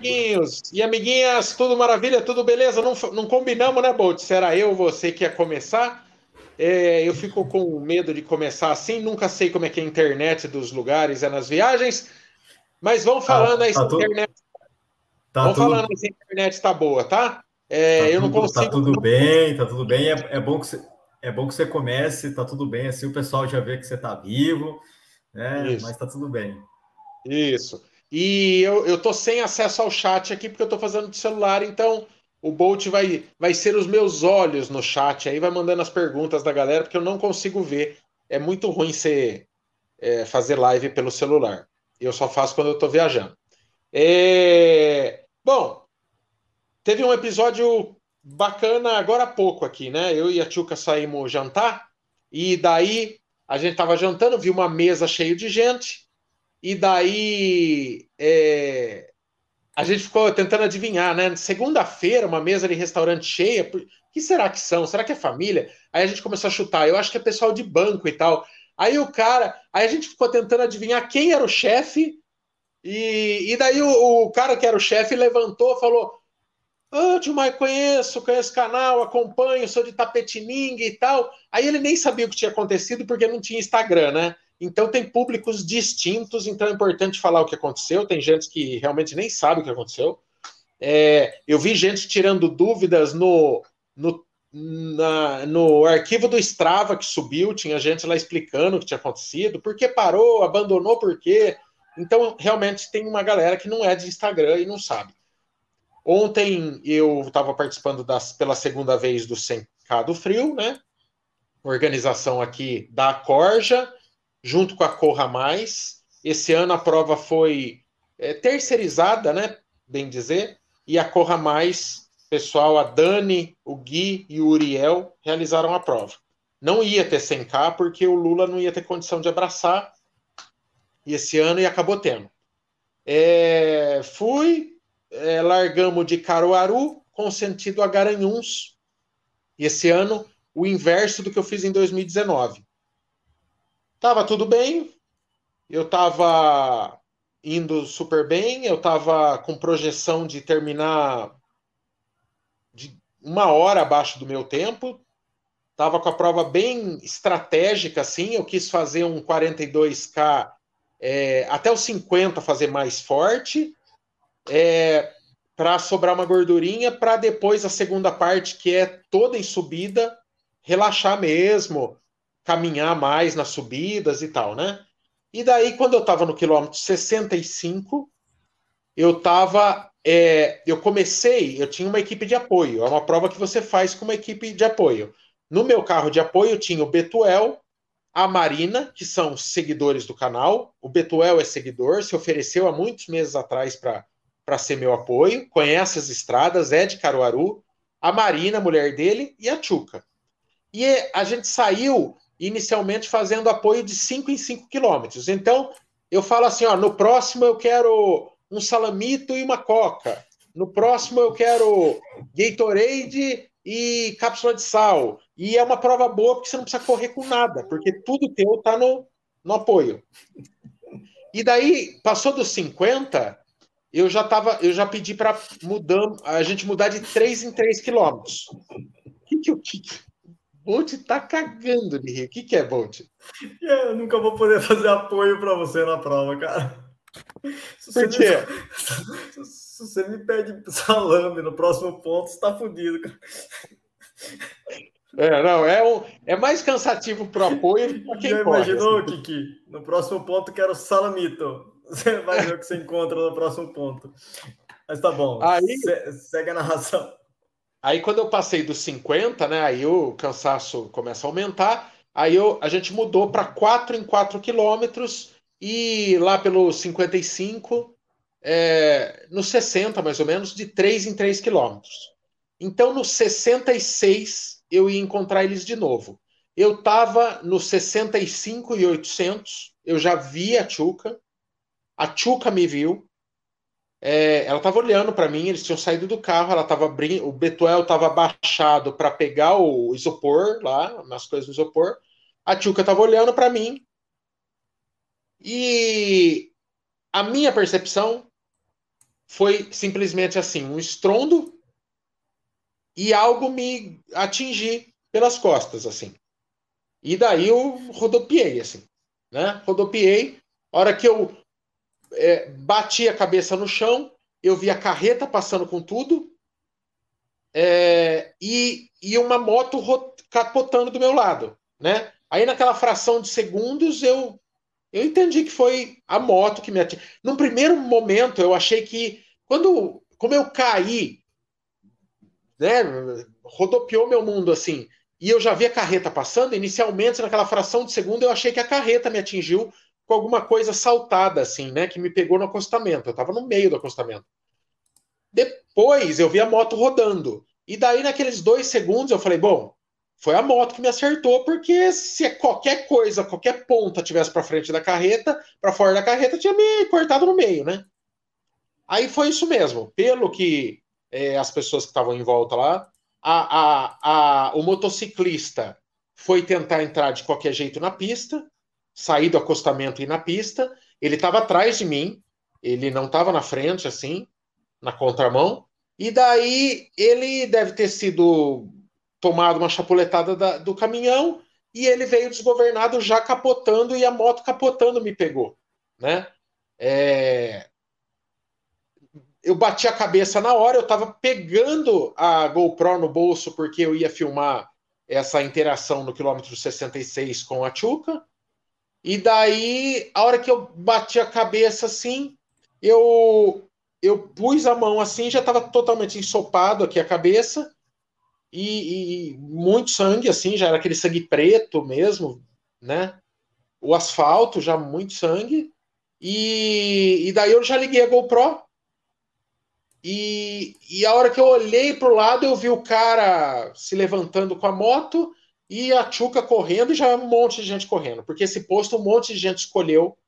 amiguinhos e amiguinhas, tudo maravilha, tudo beleza? Não, não combinamos, né, Bolt? Será eu ou você que ia começar? É, eu fico com medo de começar assim, nunca sei como é que é a internet dos lugares, é nas viagens, mas vão falando aí tá se a internet. Tá vão tudo... falando aí se a internet está boa, tá? É, tá eu não consigo. Tá tudo bem, tá tudo bem. É, é, bom que você, é bom que você comece, tá tudo bem, assim o pessoal já vê que você tá vivo, né? Isso. Mas tá tudo bem. Isso. E eu, eu tô sem acesso ao chat aqui porque eu tô fazendo de celular, então o Bolt vai, vai ser os meus olhos no chat aí, vai mandando as perguntas da galera, porque eu não consigo ver. É muito ruim ser, é, fazer live pelo celular. Eu só faço quando eu tô viajando. É... Bom, teve um episódio bacana agora há pouco aqui, né? Eu e a Tchuca saímos jantar, e daí a gente tava jantando, vi uma mesa cheia de gente, e daí é, a gente ficou tentando adivinhar, né? Segunda-feira, uma mesa de restaurante cheia. O que será que são? Será que é família? Aí a gente começou a chutar. Eu acho que é pessoal de banco e tal. Aí o cara. Aí a gente ficou tentando adivinhar quem era o chefe. E, e daí o, o cara que era o chefe levantou falou: Ah, Dilmar, conheço, conheço o canal, acompanho, sou de Tapetininga e tal. Aí ele nem sabia o que tinha acontecido porque não tinha Instagram, né? Então tem públicos distintos, então é importante falar o que aconteceu. Tem gente que realmente nem sabe o que aconteceu. É, eu vi gente tirando dúvidas no, no, na, no arquivo do Strava que subiu, tinha gente lá explicando o que tinha acontecido, por que parou, abandonou por quê. Então, realmente tem uma galera que não é de Instagram e não sabe. Ontem eu estava participando das, pela segunda vez do Sencado Frio, né? Organização aqui da Corja junto com a Corra Mais. Esse ano a prova foi é, terceirizada, né? Bem dizer, e a Corra Mais, pessoal, a Dani, o Gui e o Uriel realizaram a prova. Não ia ter 100K porque o Lula não ia ter condição de abraçar e esse ano e acabou tendo. É, fui, é, largamos de Caruaru com sentido a Garanhuns. E esse ano, o inverso do que eu fiz em 2019. Tava tudo bem, eu tava indo super bem, eu tava com projeção de terminar de uma hora abaixo do meu tempo, tava com a prova bem estratégica, assim, eu quis fazer um 42K é, até os 50 fazer mais forte, é, para sobrar uma gordurinha, para depois a segunda parte, que é toda em subida, relaxar mesmo, caminhar mais nas subidas e tal, né? E daí, quando eu estava no quilômetro 65, eu estava. É, eu comecei, eu tinha uma equipe de apoio, é uma prova que você faz com uma equipe de apoio. No meu carro de apoio tinha o Betuel, a Marina, que são seguidores do canal. O Betuel é seguidor, se ofereceu há muitos meses atrás para ser meu apoio, conhece as estradas, é de Caruaru. A Marina, mulher dele, e a Chuca. E a gente saiu inicialmente fazendo apoio de 5 em 5 quilômetros. Então, eu falo assim: ó, no próximo eu quero um salamito e uma coca. No próximo eu quero Gatorade e cápsula de sal. E é uma prova boa porque você não precisa correr com nada, porque tudo teu tá no, no apoio. E daí, passou dos 50, eu já tava, eu já pedi para mudar, a gente mudar de 3 em 3 quilômetros. O que, que, eu, Bolt tá cagando de rir. O que, que é, Bolt? Eu nunca vou poder fazer apoio para você na prova, cara. Se Por quê? Me... Se você me pede salame no próximo ponto, você tá fudido, cara. É, não, é, um, é mais cansativo pro apoio do que quem Já imaginou, assim. Kiki? No próximo ponto quero salamito. Você vai ver o que você encontra no próximo ponto. Mas tá bom. Aí, Se, segue a narração. Aí quando eu passei dos 50, né, aí o cansaço começa a aumentar, aí eu, a gente mudou para 4 em 4 quilômetros e lá pelo 55, é, no 60 mais ou menos, de 3 em 3 quilômetros. Então no 66 eu ia encontrar eles de novo. Eu estava no 65 e 800, eu já vi a Chuca, a Chuca me viu, é, ela estava olhando para mim, eles tinham saído do carro, ela tava abrindo, o Betuel estava abaixado para pegar o isopor lá, nas coisas do isopor. A Tchuca estava olhando para mim. E a minha percepção foi simplesmente assim, um estrondo e algo me atingir pelas costas, assim. E daí eu rodopiei, assim, né? Rodopiei. A hora que eu é, bati a cabeça no chão, eu vi a carreta passando com tudo é, e, e uma moto capotando do meu lado, né? Aí naquela fração de segundos eu eu entendi que foi a moto que me atingiu. Num primeiro momento eu achei que quando como eu caí, né, rodopiou meu mundo assim, e eu já vi a carreta passando, inicialmente naquela fração de segundo eu achei que a carreta me atingiu com alguma coisa saltada assim, né, que me pegou no acostamento. Eu estava no meio do acostamento. Depois eu vi a moto rodando. E daí, naqueles dois segundos, eu falei: bom, foi a moto que me acertou, porque se qualquer coisa, qualquer ponta tivesse para frente da carreta, para fora da carreta, tinha me cortado no meio, né? Aí foi isso mesmo. Pelo que é, as pessoas que estavam em volta lá, a, a, a, o motociclista foi tentar entrar de qualquer jeito na pista, sair do acostamento e ir na pista. Ele estava atrás de mim, ele não estava na frente, assim na contramão. E daí ele deve ter sido tomado uma chapuletada da, do caminhão e ele veio desgovernado já capotando e a moto capotando me pegou, né? É... Eu bati a cabeça na hora, eu estava pegando a GoPro no bolso porque eu ia filmar essa interação no quilômetro 66 com a Chuca. E daí, a hora que eu bati a cabeça assim, eu eu pus a mão assim, já estava totalmente ensopado aqui a cabeça. E, e, muito sangue, assim, já era aquele sangue preto mesmo, né? O asfalto já muito sangue. E, e daí eu já liguei a GoPro. E, e a hora que eu olhei para o lado eu vi o cara se levantando com a moto e a Tchuca correndo e já um monte de gente correndo, porque esse posto um monte de gente escolheu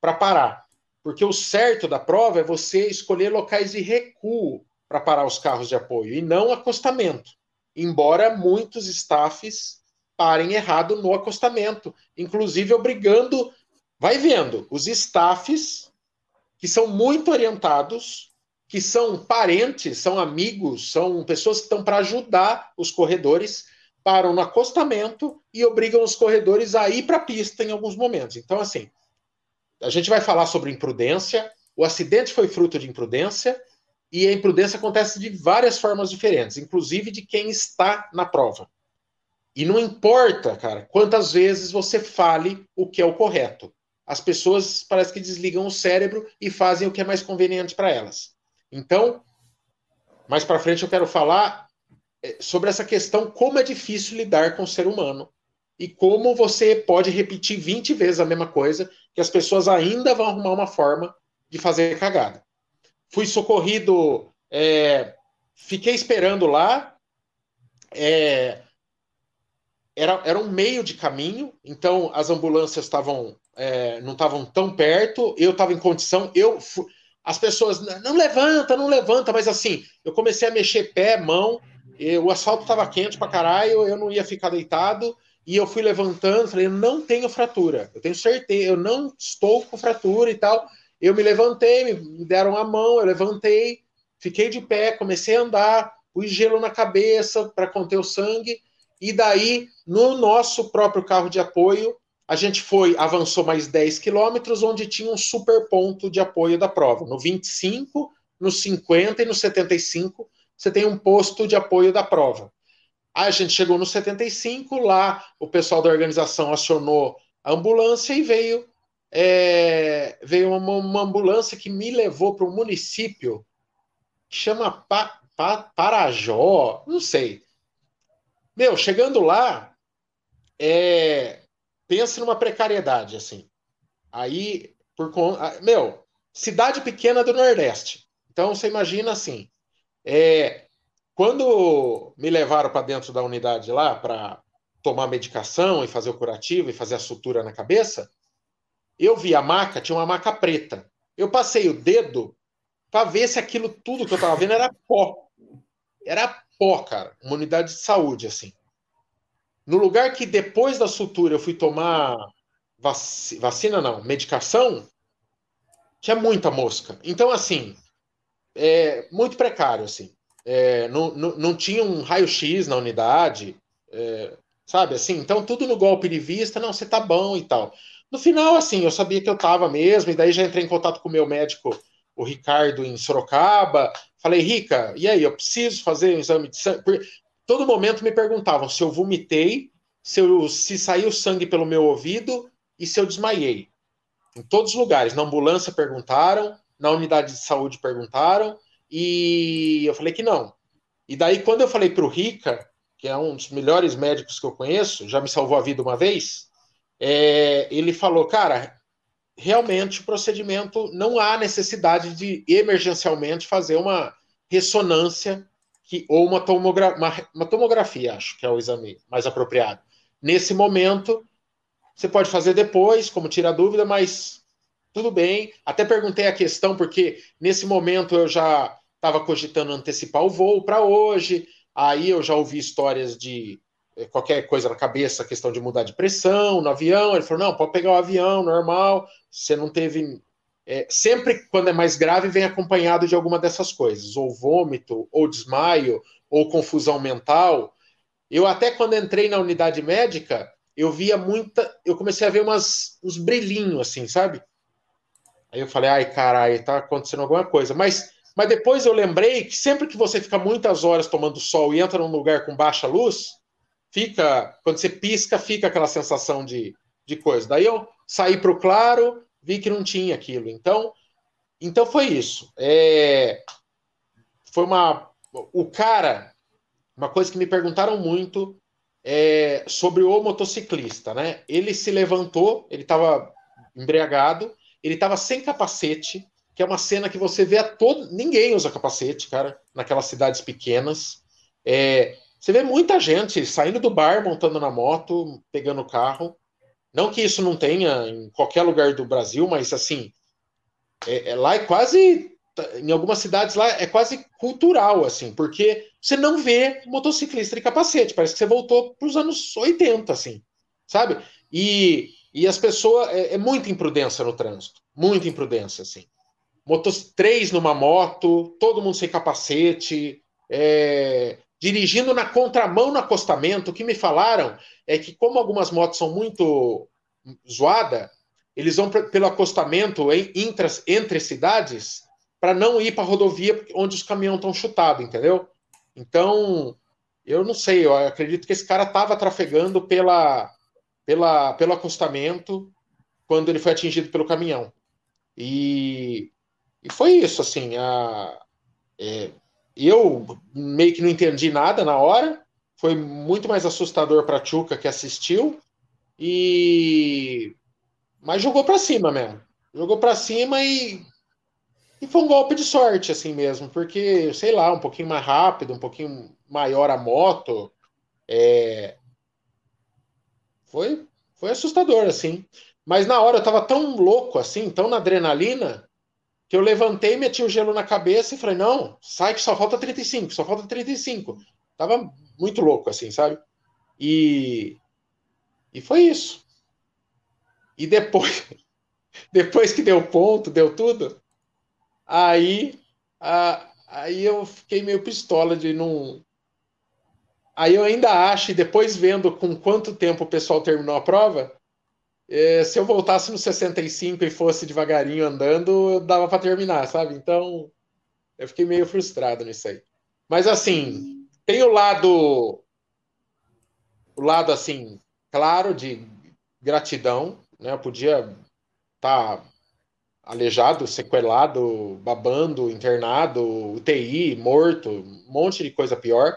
para parar. Porque o certo da prova é você escolher locais de recuo para parar os carros de apoio e não acostamento. Embora muitos staffs parem errado no acostamento, inclusive obrigando, vai vendo, os staffs que são muito orientados, que são parentes, são amigos, são pessoas que estão para ajudar os corredores, param no acostamento e obrigam os corredores a ir para a pista em alguns momentos. Então, assim, a gente vai falar sobre imprudência. O acidente foi fruto de imprudência e a imprudência acontece de várias formas diferentes, inclusive de quem está na prova. E não importa, cara, quantas vezes você fale o que é o correto. As pessoas parece que desligam o cérebro e fazem o que é mais conveniente para elas. Então, mais para frente eu quero falar sobre essa questão como é difícil lidar com o ser humano e como você pode repetir 20 vezes a mesma coisa que as pessoas ainda vão arrumar uma forma de fazer cagada. Fui socorrido, é, fiquei esperando lá. É, era, era um meio de caminho, então as ambulâncias estavam é, não estavam tão perto, eu estava em condição, eu as pessoas não levanta, não levanta, mas assim, eu comecei a mexer pé, mão, o asfalto estava quente pra caralho, eu não ia ficar deitado, e eu fui levantando, falei, eu não tenho fratura, eu tenho certeza, eu não estou com fratura e tal. Eu me levantei, me deram a mão, eu levantei, fiquei de pé, comecei a andar, pus gelo na cabeça para conter o sangue, e daí, no nosso próprio carro de apoio, a gente foi, avançou mais 10 quilômetros, onde tinha um super ponto de apoio da prova. No 25, no 50 e no 75, você tem um posto de apoio da prova. Aí a gente chegou no 75, lá o pessoal da organização acionou a ambulância e veio é, veio uma, uma, ambulância que me levou para um município que chama pa, pa, Parajó, não sei. Meu, chegando lá, é, pensa numa precariedade, assim. Aí, por meu, cidade pequena do Nordeste. Então, você imagina assim, é, quando me levaram para dentro da unidade lá para tomar medicação e fazer o curativo e fazer a sutura na cabeça, eu vi a maca, tinha uma maca preta. Eu passei o dedo para ver se aquilo tudo que eu estava vendo era pó. Era pó, cara. Uma unidade de saúde, assim. No lugar que depois da sutura eu fui tomar vacina, não, medicação, tinha muita mosca. Então, assim, é, muito precário, assim. É, não, não, não, tinha um raio-x na unidade, é, sabe? Assim, então tudo no golpe de vista, não, você tá bom e tal. No final, assim, eu sabia que eu tava mesmo, e daí já entrei em contato com o meu médico, o Ricardo, em Sorocaba. Falei, Rica, e aí, eu preciso fazer um exame de sangue? Porque todo momento me perguntavam se eu vomitei, se, eu, se saiu sangue pelo meu ouvido e se eu desmaiei. Em todos os lugares. Na ambulância perguntaram, na unidade de saúde perguntaram, e eu falei que não. E daí, quando eu falei para o Rica, que é um dos melhores médicos que eu conheço, já me salvou a vida uma vez, é, ele falou, cara, realmente o procedimento não há necessidade de emergencialmente fazer uma ressonância que, ou uma, tomogra uma, uma tomografia, acho que é o exame mais apropriado. Nesse momento, você pode fazer depois, como tira dúvida, mas tudo bem. Até perguntei a questão, porque nesse momento eu já estava cogitando antecipar o voo para hoje. Aí eu já ouvi histórias de eh, qualquer coisa na cabeça, questão de mudar de pressão no avião. Ele falou: não, pode pegar o avião normal. Você não teve. É, sempre quando é mais grave, vem acompanhado de alguma dessas coisas, ou vômito, ou desmaio, ou confusão mental. Eu até quando entrei na unidade médica, eu via muita. Eu comecei a ver umas, uns brilhinhos, assim, sabe? Aí eu falei, ai, caralho, tá acontecendo alguma coisa. Mas mas depois eu lembrei que sempre que você fica muitas horas tomando sol e entra num lugar com baixa luz, fica, quando você pisca, fica aquela sensação de, de coisa. Daí eu saí para o claro, vi que não tinha aquilo. Então, então foi isso. É, foi uma. O cara, uma coisa que me perguntaram muito é sobre o motociclista, né? Ele se levantou, ele estava embriagado, ele estava sem capacete, que é uma cena que você vê a todo. Ninguém usa capacete, cara, naquelas cidades pequenas. É, você vê muita gente saindo do bar, montando na moto, pegando o carro. Não que isso não tenha em qualquer lugar do Brasil, mas assim, é, é, lá é quase. Em algumas cidades lá é quase cultural, assim, porque você não vê motociclista de capacete. Parece que você voltou para os anos 80, assim, sabe? E, e as pessoas. É, é muita imprudência no trânsito. Muita imprudência, assim motos, três numa moto, todo mundo sem capacete, é, dirigindo na contramão no acostamento. O que me falaram é que, como algumas motos são muito zoadas, eles vão pelo acostamento em, intra, entre cidades para não ir para a rodovia onde os caminhões estão chutados, entendeu? Então, eu não sei, eu acredito que esse cara estava trafegando pela, pela, pelo acostamento quando ele foi atingido pelo caminhão. E e foi isso, assim. A, é, eu meio que não entendi nada na hora. Foi muito mais assustador para a que assistiu. E. Mas jogou para cima mesmo. Jogou para cima e. E foi um golpe de sorte, assim mesmo. Porque, sei lá, um pouquinho mais rápido, um pouquinho maior a moto. É... Foi, foi assustador, assim. Mas na hora eu tava tão louco, assim, tão na adrenalina, que eu levantei, meti o gelo na cabeça e falei, não, sai que só falta 35, só falta 35. Tava muito louco, assim, sabe? E, e foi isso. E depois, depois que deu ponto, deu tudo, aí, a, aí eu fiquei meio pistola de não. Aí eu ainda acho, e depois vendo com quanto tempo o pessoal terminou a prova, é, se eu voltasse no 65 e fosse devagarinho andando, dava para terminar, sabe? Então, eu fiquei meio frustrado nisso aí. Mas assim, tem o lado o lado assim, claro de gratidão, né? Eu podia estar tá aleijado, sequelado, babando, internado, UTI, morto, um monte de coisa pior.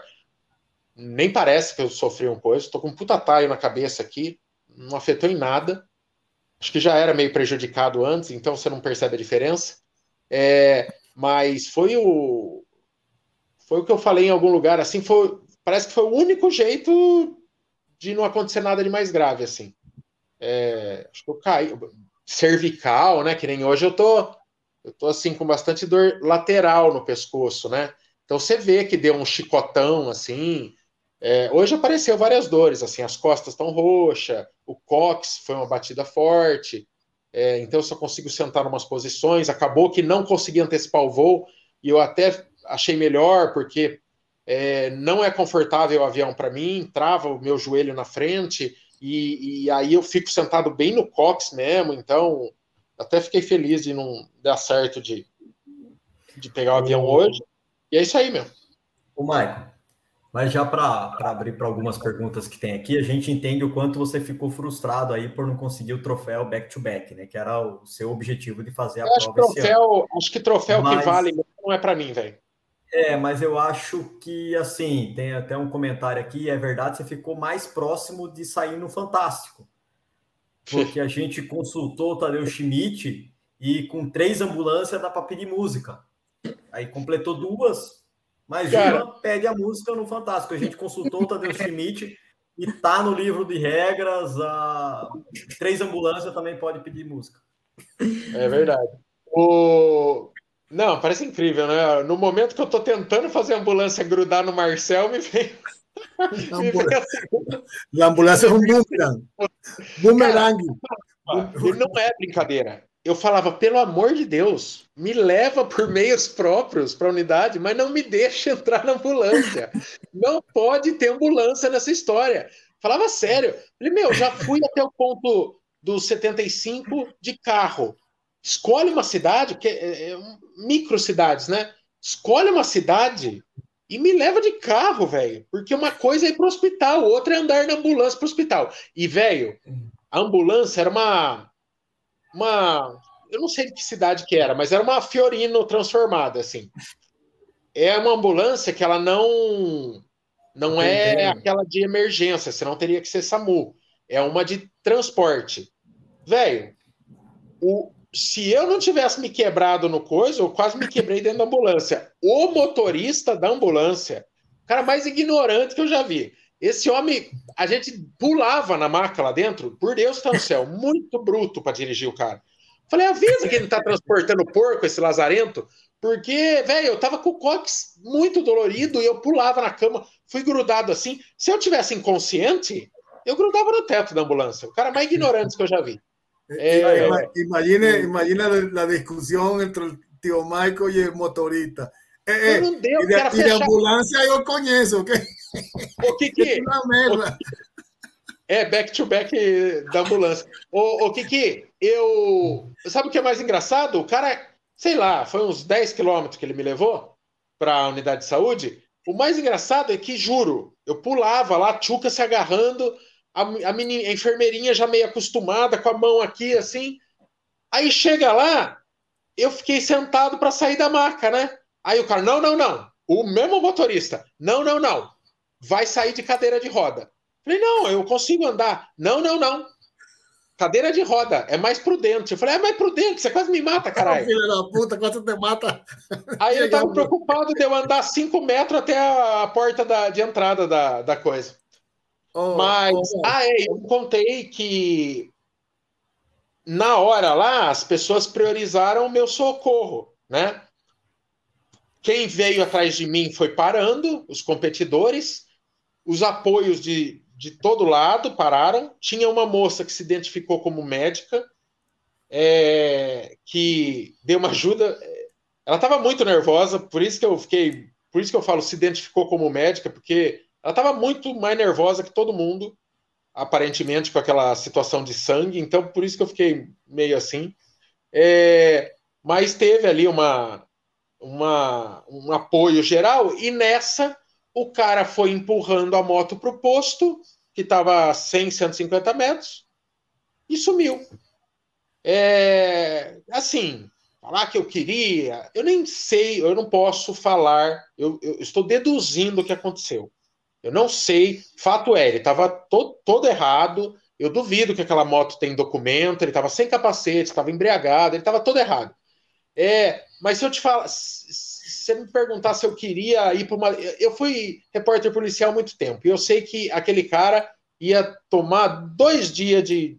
Nem parece que eu sofri um coisa, tô com um puta taio na cabeça aqui, não afetou em nada. Acho que já era meio prejudicado antes, então você não percebe a diferença. É, mas foi o foi o que eu falei em algum lugar assim, foi, parece que foi o único jeito de não acontecer nada de mais grave assim. É, acho que eu caí cervical, né, que nem hoje eu tô eu tô assim com bastante dor lateral no pescoço, né? Então você vê que deu um chicotão assim, é, hoje apareceu várias dores, assim, as costas estão roxas, o cox foi uma batida forte, é, então eu só consigo sentar em umas posições. Acabou que não consegui antecipar o voo, e eu até achei melhor, porque é, não é confortável o avião para mim, trava o meu joelho na frente, e, e, aí eu fico sentado bem no cox mesmo, então até fiquei feliz de não dar certo de, de pegar o avião hoje. E é isso aí mesmo. O Maicon, mas já para abrir para algumas perguntas que tem aqui, a gente entende o quanto você ficou frustrado aí por não conseguir o troféu back-to-back, -back, né? Que era o seu objetivo de fazer a eu prova acho troféu, Acho que troféu mas... que vale não é para mim, velho. É, mas eu acho que, assim, tem até um comentário aqui, é verdade, você ficou mais próximo de sair no Fantástico. Porque a gente consultou o Tadeu Schmidt e com três ambulâncias dá para pedir música. Aí completou duas, mas Cara... uma pede a música no Fantástico. A gente consultou o Tadeu Schmidt e tá no livro de regras, a... três ambulâncias também pode pedir música. É verdade. O... Não, parece incrível, né? No momento que eu tô tentando fazer a ambulância grudar no Marcel, me vem. me vem assim... A ambulância é um boomerang. Boomerang. E não é brincadeira. Eu falava, pelo amor de Deus, me leva por meios próprios para a unidade, mas não me deixa entrar na ambulância. Não pode ter ambulância nessa história. Falava sério. Falei, meu, já fui até o ponto do 75 de carro. Escolhe uma cidade, que é, é micro cidades, né? Escolhe uma cidade e me leva de carro, velho. Porque uma coisa é ir pro hospital, outra é andar na ambulância pro hospital. E, velho, a ambulância era uma. Uma. Eu não sei de que cidade que era, mas era uma Fiorino transformada, assim. É uma ambulância que ela não. Não é aquela de emergência, senão teria que ser SAMU. É uma de transporte. Velho, o, se eu não tivesse me quebrado no coisa, eu quase me quebrei dentro da ambulância. O motorista da ambulância, o cara mais ignorante que eu já vi. Esse homem, a gente pulava na maca lá dentro, por Deus tá no céu, muito bruto para dirigir o cara. Falei, avisa que ele tá transportando porco, esse lazarento, porque, velho, eu tava com o cox muito dolorido e eu pulava na cama, fui grudado assim. Se eu tivesse inconsciente, eu grudava no teto da ambulância. O cara mais ignorante que eu já vi. Eh, imagine, imagina la discusión entre el tío Michael y el motorista. Eh, eh, e de, e de ambulância eu conheço, ok? O que que... É, back-to-back -back da ambulância. O, o que que eu... Sabe o que é mais engraçado? O cara, sei lá, foi uns 10 quilômetros que ele me levou para a unidade de saúde. O mais engraçado é que, juro, eu pulava lá, Tchuca se agarrando, a, a, menina, a enfermeirinha já meio acostumada com a mão aqui, assim. Aí chega lá, eu fiquei sentado para sair da maca, né? Aí o cara, não, não, não. O mesmo motorista, não, não, não. Vai sair de cadeira de roda. Falei, não, eu consigo andar. Não, não, não. Cadeira de roda, é mais prudente. Eu falei, é mais prudente, você quase me mata, caralho. Filha da puta, quase te mata. Aí eu tava preocupado de eu andar cinco metros até a, a porta da, de entrada da, da coisa. Oh, Mas, oh, ah, é, eu contei que na hora lá as pessoas priorizaram o meu socorro, né? Quem veio atrás de mim foi parando, os competidores, os apoios de, de todo lado pararam. Tinha uma moça que se identificou como médica, é, que deu uma ajuda. Ela estava muito nervosa, por isso que eu fiquei, por isso que eu falo se identificou como médica, porque ela estava muito mais nervosa que todo mundo, aparentemente, com aquela situação de sangue, então por isso que eu fiquei meio assim. É, mas teve ali uma, uma, um apoio geral, e nessa o cara foi empurrando a moto para o posto, que estava a 100, 150 metros, e sumiu. É, assim, falar que eu queria, eu nem sei, eu não posso falar, eu, eu estou deduzindo o que aconteceu. Eu não sei. Fato é, ele estava todo, todo errado. Eu duvido que aquela moto tem documento. Ele estava sem capacete, estava embriagado, ele estava todo errado. É, mas se eu te falar, se você me perguntar se eu queria ir para uma. Eu fui repórter policial há muito tempo e eu sei que aquele cara ia tomar dois dias de.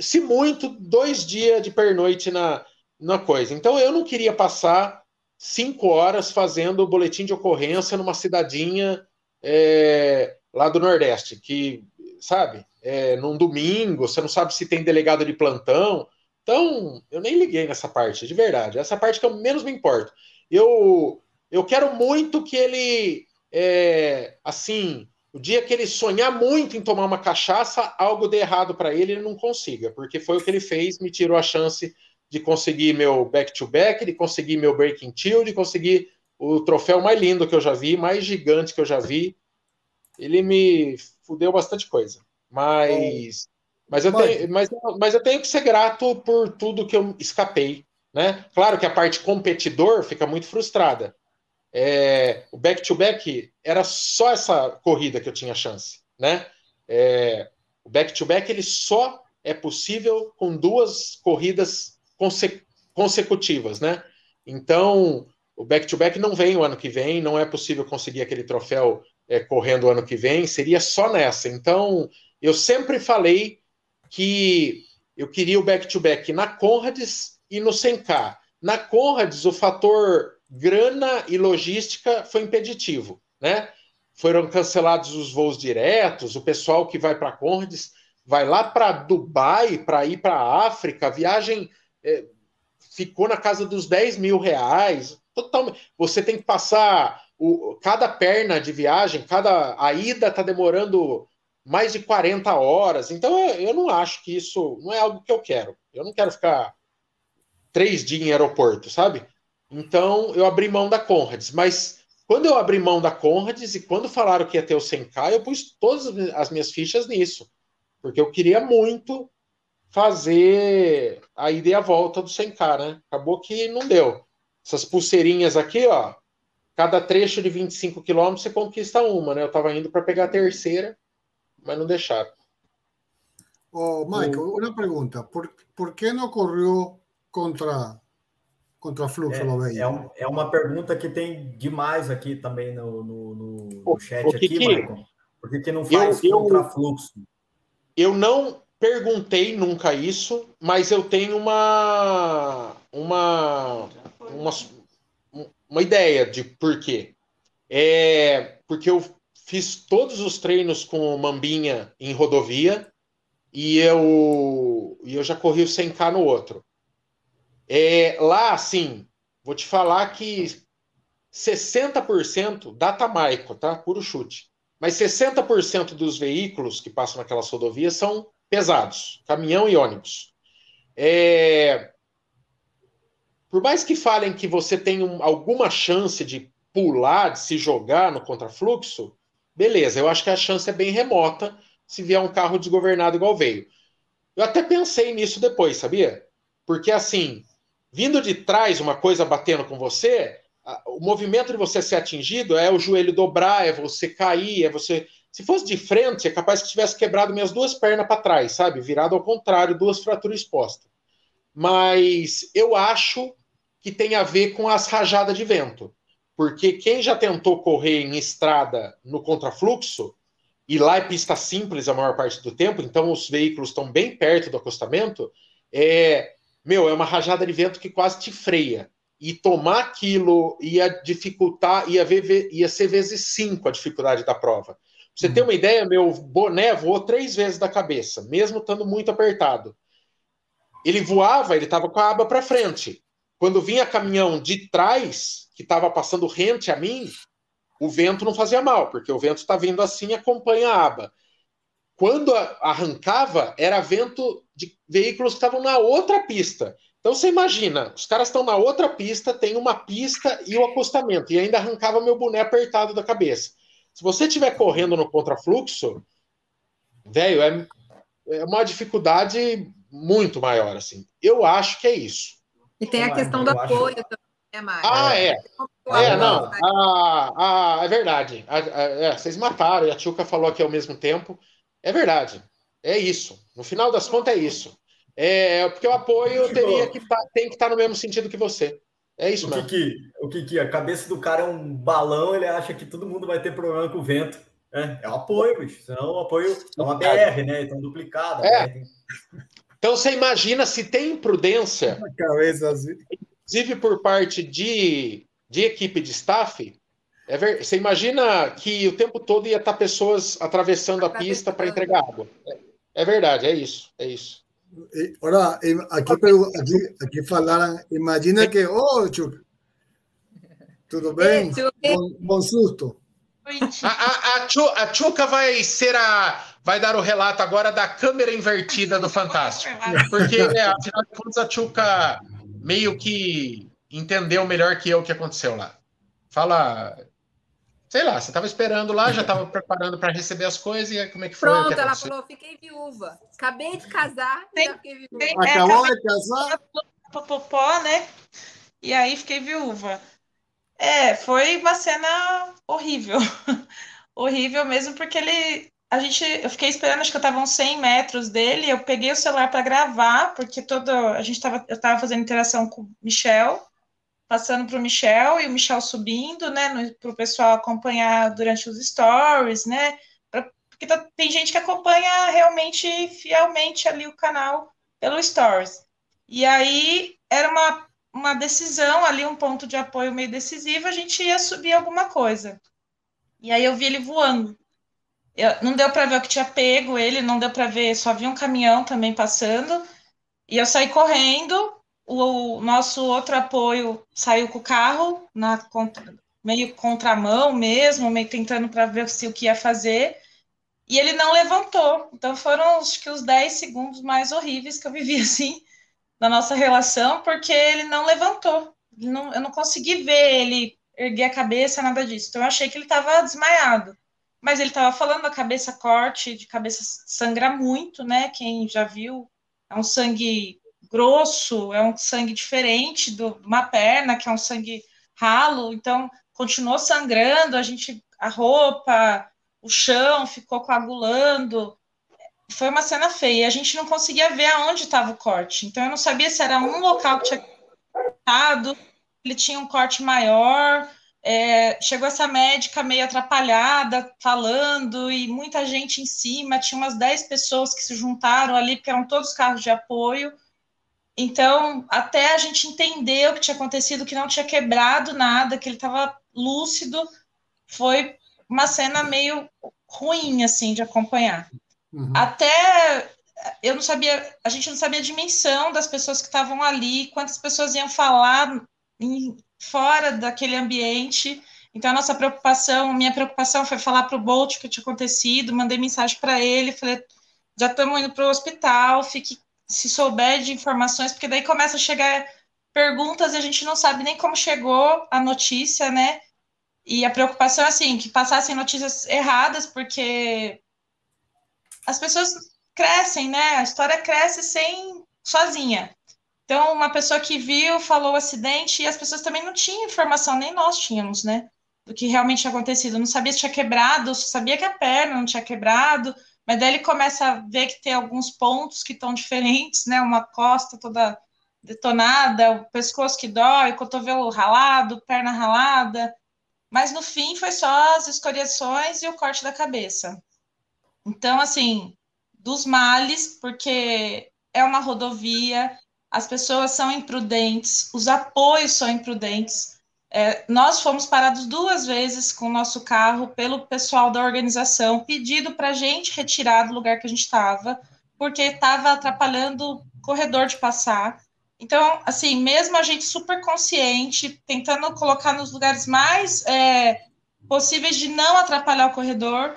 Se muito, dois dias de pernoite na, na coisa. Então eu não queria passar cinco horas fazendo boletim de ocorrência numa cidadinha é, lá do Nordeste, que, sabe, é, num domingo, você não sabe se tem delegado de plantão. Então, eu nem liguei nessa parte, de verdade. Essa parte que eu menos me importo. Eu, eu quero muito que ele, é, assim, o dia que ele sonhar muito em tomar uma cachaça, algo dê errado para ele, ele não consiga, porque foi o que ele fez, me tirou a chance de conseguir meu back-to-back, -back, de conseguir meu breaking till, de conseguir o troféu mais lindo que eu já vi, mais gigante que eu já vi. Ele me fudeu bastante coisa. Mas, mas, eu, tenho, mas, mas eu tenho que ser grato por tudo que eu escapei. Né? Claro que a parte competidor fica muito frustrada. É, o back-to-back -back era só essa corrida que eu tinha chance. Né? É, o back-to-back -back, ele só é possível com duas corridas conse consecutivas, né? Então, o back-to-back -back não vem o ano que vem, não é possível conseguir aquele troféu é, correndo o ano que vem, seria só nessa. Então, eu sempre falei que eu queria o back-to-back -back na Conrads e no 100K. Na Conrads, o fator grana e logística foi impeditivo, né? Foram cancelados os voos diretos, o pessoal que vai para Conrads vai lá para Dubai para ir para a África, viagem é, ficou na casa dos 10 mil reais. Totalmente. Você tem que passar o, cada perna de viagem, cada a ida está demorando mais de 40 horas. Então eu, eu, não acho que isso não é algo que eu quero. Eu não quero ficar três dias em aeroporto, sabe? Então eu abri mão da Conrads. Mas quando eu abri mão da Conrads e quando falaram que ia ter o 100K, eu pus todas as minhas fichas nisso. Porque eu queria muito fazer a ida e a volta do 100K, né? Acabou que não deu. Essas pulseirinhas aqui, ó, cada trecho de 25 quilômetros você conquista uma, né? Eu estava indo para pegar a terceira, mas não deixaram. Oh, Michael, o... uma pergunta. Por, por que não correu contra contra Fluxo é, é, um, é, uma pergunta que tem demais aqui também no, no, no, no chat aqui, que, Michael. Por que, que não faz eu, contra eu, Fluxo? Eu não perguntei nunca isso, mas eu tenho uma uma uma, uma ideia de por quê. É porque eu fiz todos os treinos com Mambinha em rodovia e eu e eu já corri o 100k no outro. É, lá, assim, vou te falar que 60% data maico, tá? Puro chute. Mas 60% dos veículos que passam naquelas rodovias são pesados, caminhão e ônibus. É... Por mais que falem que você tem um, alguma chance de pular, de se jogar no contrafluxo, beleza, eu acho que a chance é bem remota se vier um carro desgovernado igual veio. Eu até pensei nisso depois, sabia? Porque assim, vindo de trás uma coisa batendo com você, o movimento de você ser atingido é o joelho dobrar, é você cair, é você se fosse de frente, é capaz que tivesse quebrado minhas duas pernas para trás, sabe? Virado ao contrário, duas fraturas expostas. Mas eu acho que tem a ver com as rajadas de vento. Porque quem já tentou correr em estrada no contrafluxo, e lá é pista simples a maior parte do tempo, então os veículos estão bem perto do acostamento, é, meu, é uma rajada de vento que quase te freia. E tomar aquilo ia dificultar, ia, ver, ia ser vezes cinco a dificuldade da prova você ter uma ideia, meu boné voou três vezes da cabeça, mesmo estando muito apertado. Ele voava, ele estava com a aba para frente. Quando vinha caminhão de trás, que estava passando rente a mim, o vento não fazia mal, porque o vento está vindo assim e acompanha a aba. Quando arrancava, era vento de veículos que estavam na outra pista. Então você imagina, os caras estão na outra pista, tem uma pista e o acostamento, e ainda arrancava meu boné apertado da cabeça. Se você estiver correndo no contrafluxo, velho, é, é uma dificuldade muito maior, assim. Eu acho que é isso. E tem a questão do apoio também, né, Mário? Ah, é. É, não. Ah, ah, é verdade. é, vocês mataram, e a Tchuca falou aqui ao mesmo tempo. É verdade. É isso. No final das contas, é isso. É, porque o apoio teria que tá, tem que estar tá no mesmo sentido que você. É isso, o que, que O que, que a cabeça do cara é um balão, ele acha que todo mundo vai ter problema com o vento. É, é um apoio, bicho. Senão o apoio é uma BR, né? Então duplicada. É. Então você imagina se tem imprudência, cabeça assim. Inclusive por parte de, de equipe de staff, é ver... você imagina que o tempo todo ia estar pessoas atravessando a pista para entregar água. É, é verdade, é isso, é isso. Ahora, aquí, aquí, aquí falaram, imagina que, oh, Chuca, tudo bem? Bom, bom susto. A, a, a, a Chuca vai ser a. Vai dar o relato agora da câmera invertida do Fantástico. Porque, né, afinal de contas, a Chuca meio que entendeu melhor que eu o que aconteceu lá. Fala. Sei lá, você estava esperando lá, já estava preparando para receber as coisas e como é que foi? Pronto, que ela falou: fiquei viúva. Acabei de casar, tem, já fiquei viúva. Tem, Acabou de casar? Popopó, né? E aí fiquei viúva. É, foi uma cena horrível. horrível mesmo, porque ele. A gente, eu fiquei esperando, acho que eu estava uns 100 metros dele. Eu peguei o celular para gravar, porque todo, a gente tava, eu estava fazendo interação com o Michel passando para o Michel e o Michel subindo, né, para o pessoal acompanhar durante os stories, né, pra, porque tá, tem gente que acompanha realmente fielmente ali o canal pelo stories. E aí era uma, uma decisão ali, um ponto de apoio meio decisivo, a gente ia subir alguma coisa. E aí eu vi ele voando. Eu, não deu para ver o que tinha pego ele, não deu para ver, só vi um caminhão também passando. E eu saí correndo, o nosso outro apoio saiu com o carro, na contra, meio contramão mesmo, meio tentando para ver se o que ia fazer, e ele não levantou. Então foram acho que os 10 segundos mais horríveis que eu vivi assim na nossa relação, porque ele não levantou. Não, eu não consegui ver ele erguer a cabeça, nada disso. Então eu achei que ele estava desmaiado. Mas ele estava falando, a cabeça corte, de cabeça sangra muito, né? Quem já viu, é um sangue grosso, é um sangue diferente de uma perna, que é um sangue ralo, então continuou sangrando, a gente, a roupa, o chão ficou coagulando. Foi uma cena feia. A gente não conseguia ver aonde estava o corte. Então eu não sabia se era um local que tinha cortado, ele tinha um corte maior. É, chegou essa médica meio atrapalhada, falando, e muita gente em cima. Tinha umas 10 pessoas que se juntaram ali, porque eram todos carros de apoio. Então, até a gente entender o que tinha acontecido, que não tinha quebrado nada, que ele estava lúcido, foi uma cena meio ruim, assim, de acompanhar. Uhum. Até eu não sabia, a gente não sabia a dimensão das pessoas que estavam ali, quantas pessoas iam falar em, fora daquele ambiente. Então, a nossa preocupação, minha preocupação foi falar para o Bolt o que tinha acontecido, mandei mensagem para ele, falei, já estamos indo para o hospital, fique se souber de informações, porque daí começa a chegar perguntas e a gente não sabe nem como chegou a notícia, né? E a preocupação é assim, que passassem notícias erradas, porque as pessoas crescem, né? A história cresce sem sozinha. Então, uma pessoa que viu, falou o acidente, e as pessoas também não tinham informação, nem nós tínhamos, né? Do que realmente tinha acontecido. Não sabia se tinha quebrado, sabia que a perna não tinha quebrado, mas daí ele começa a ver que tem alguns pontos que estão diferentes, né? Uma costa toda detonada, o pescoço que dói, cotovelo ralado, perna ralada. Mas no fim foi só as escoriações e o corte da cabeça. Então, assim, dos males, porque é uma rodovia, as pessoas são imprudentes, os apoios são imprudentes. É, nós fomos parados duas vezes com o nosso carro pelo pessoal da organização, pedido para a gente retirar do lugar que a gente estava, porque estava atrapalhando o corredor de passar. Então, assim, mesmo a gente super consciente, tentando colocar nos lugares mais é, possíveis de não atrapalhar o corredor,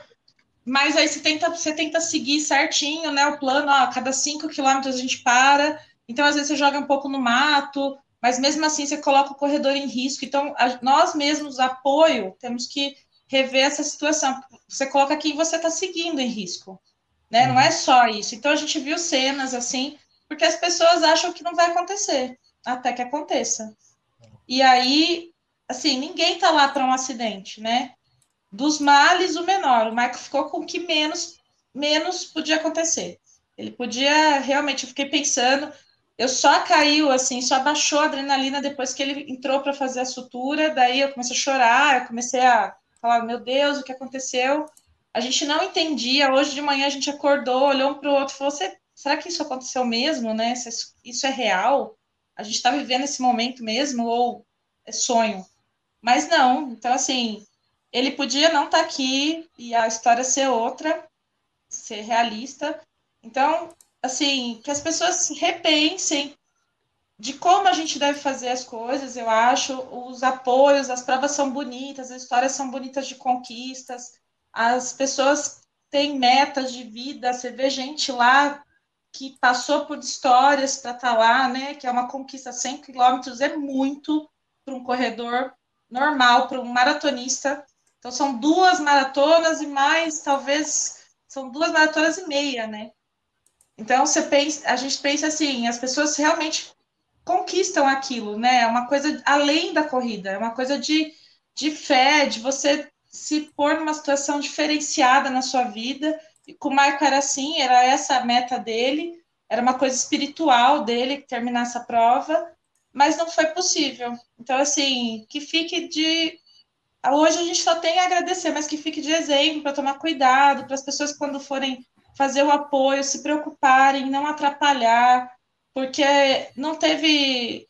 mas aí você tenta, você tenta seguir certinho, né, o plano, ó, a cada cinco quilômetros a gente para, então às vezes você joga um pouco no mato, mas mesmo assim você coloca o corredor em risco. Então, a, nós mesmos, apoio, temos que rever essa situação. Você coloca quem você está seguindo em risco, né? Não é só isso. Então, a gente viu cenas assim, porque as pessoas acham que não vai acontecer, até que aconteça. E aí, assim, ninguém está lá para um acidente, né? Dos males, o menor. O Michael ficou com o que menos, menos podia acontecer. Ele podia, realmente, eu fiquei pensando, eu só caiu, assim, só baixou a adrenalina depois que ele entrou para fazer a sutura. Daí eu comecei a chorar, eu comecei a falar: Meu Deus, o que aconteceu? A gente não entendia. Hoje de manhã a gente acordou, olhou um para o outro e falou: Será que isso aconteceu mesmo, né? Isso é real? A gente está vivendo esse momento mesmo ou é sonho? Mas não. Então, assim, ele podia não estar tá aqui e a história ser outra, ser realista. Então, assim, que as pessoas repensem de como a gente deve fazer as coisas, eu acho, os apoios, as provas são bonitas, as histórias são bonitas de conquistas, as pessoas têm metas de vida, você vê gente lá que passou por histórias para estar tá lá, né, que é uma conquista 100 quilômetros, é muito para um corredor normal, para um maratonista, então são duas maratonas e mais, talvez, são duas maratonas e meia, né, então você pensa, a gente pensa assim, as pessoas realmente conquistam aquilo, né? É uma coisa além da corrida, é uma coisa de, de fé, de você se pôr numa situação diferenciada na sua vida. E com o Marco era assim, era essa a meta dele, era uma coisa espiritual dele terminar essa prova, mas não foi possível. Então, assim, que fique de. Hoje a gente só tem a agradecer, mas que fique de exemplo para tomar cuidado, para as pessoas, quando forem fazer o apoio, se preocuparem, não atrapalhar, porque não teve.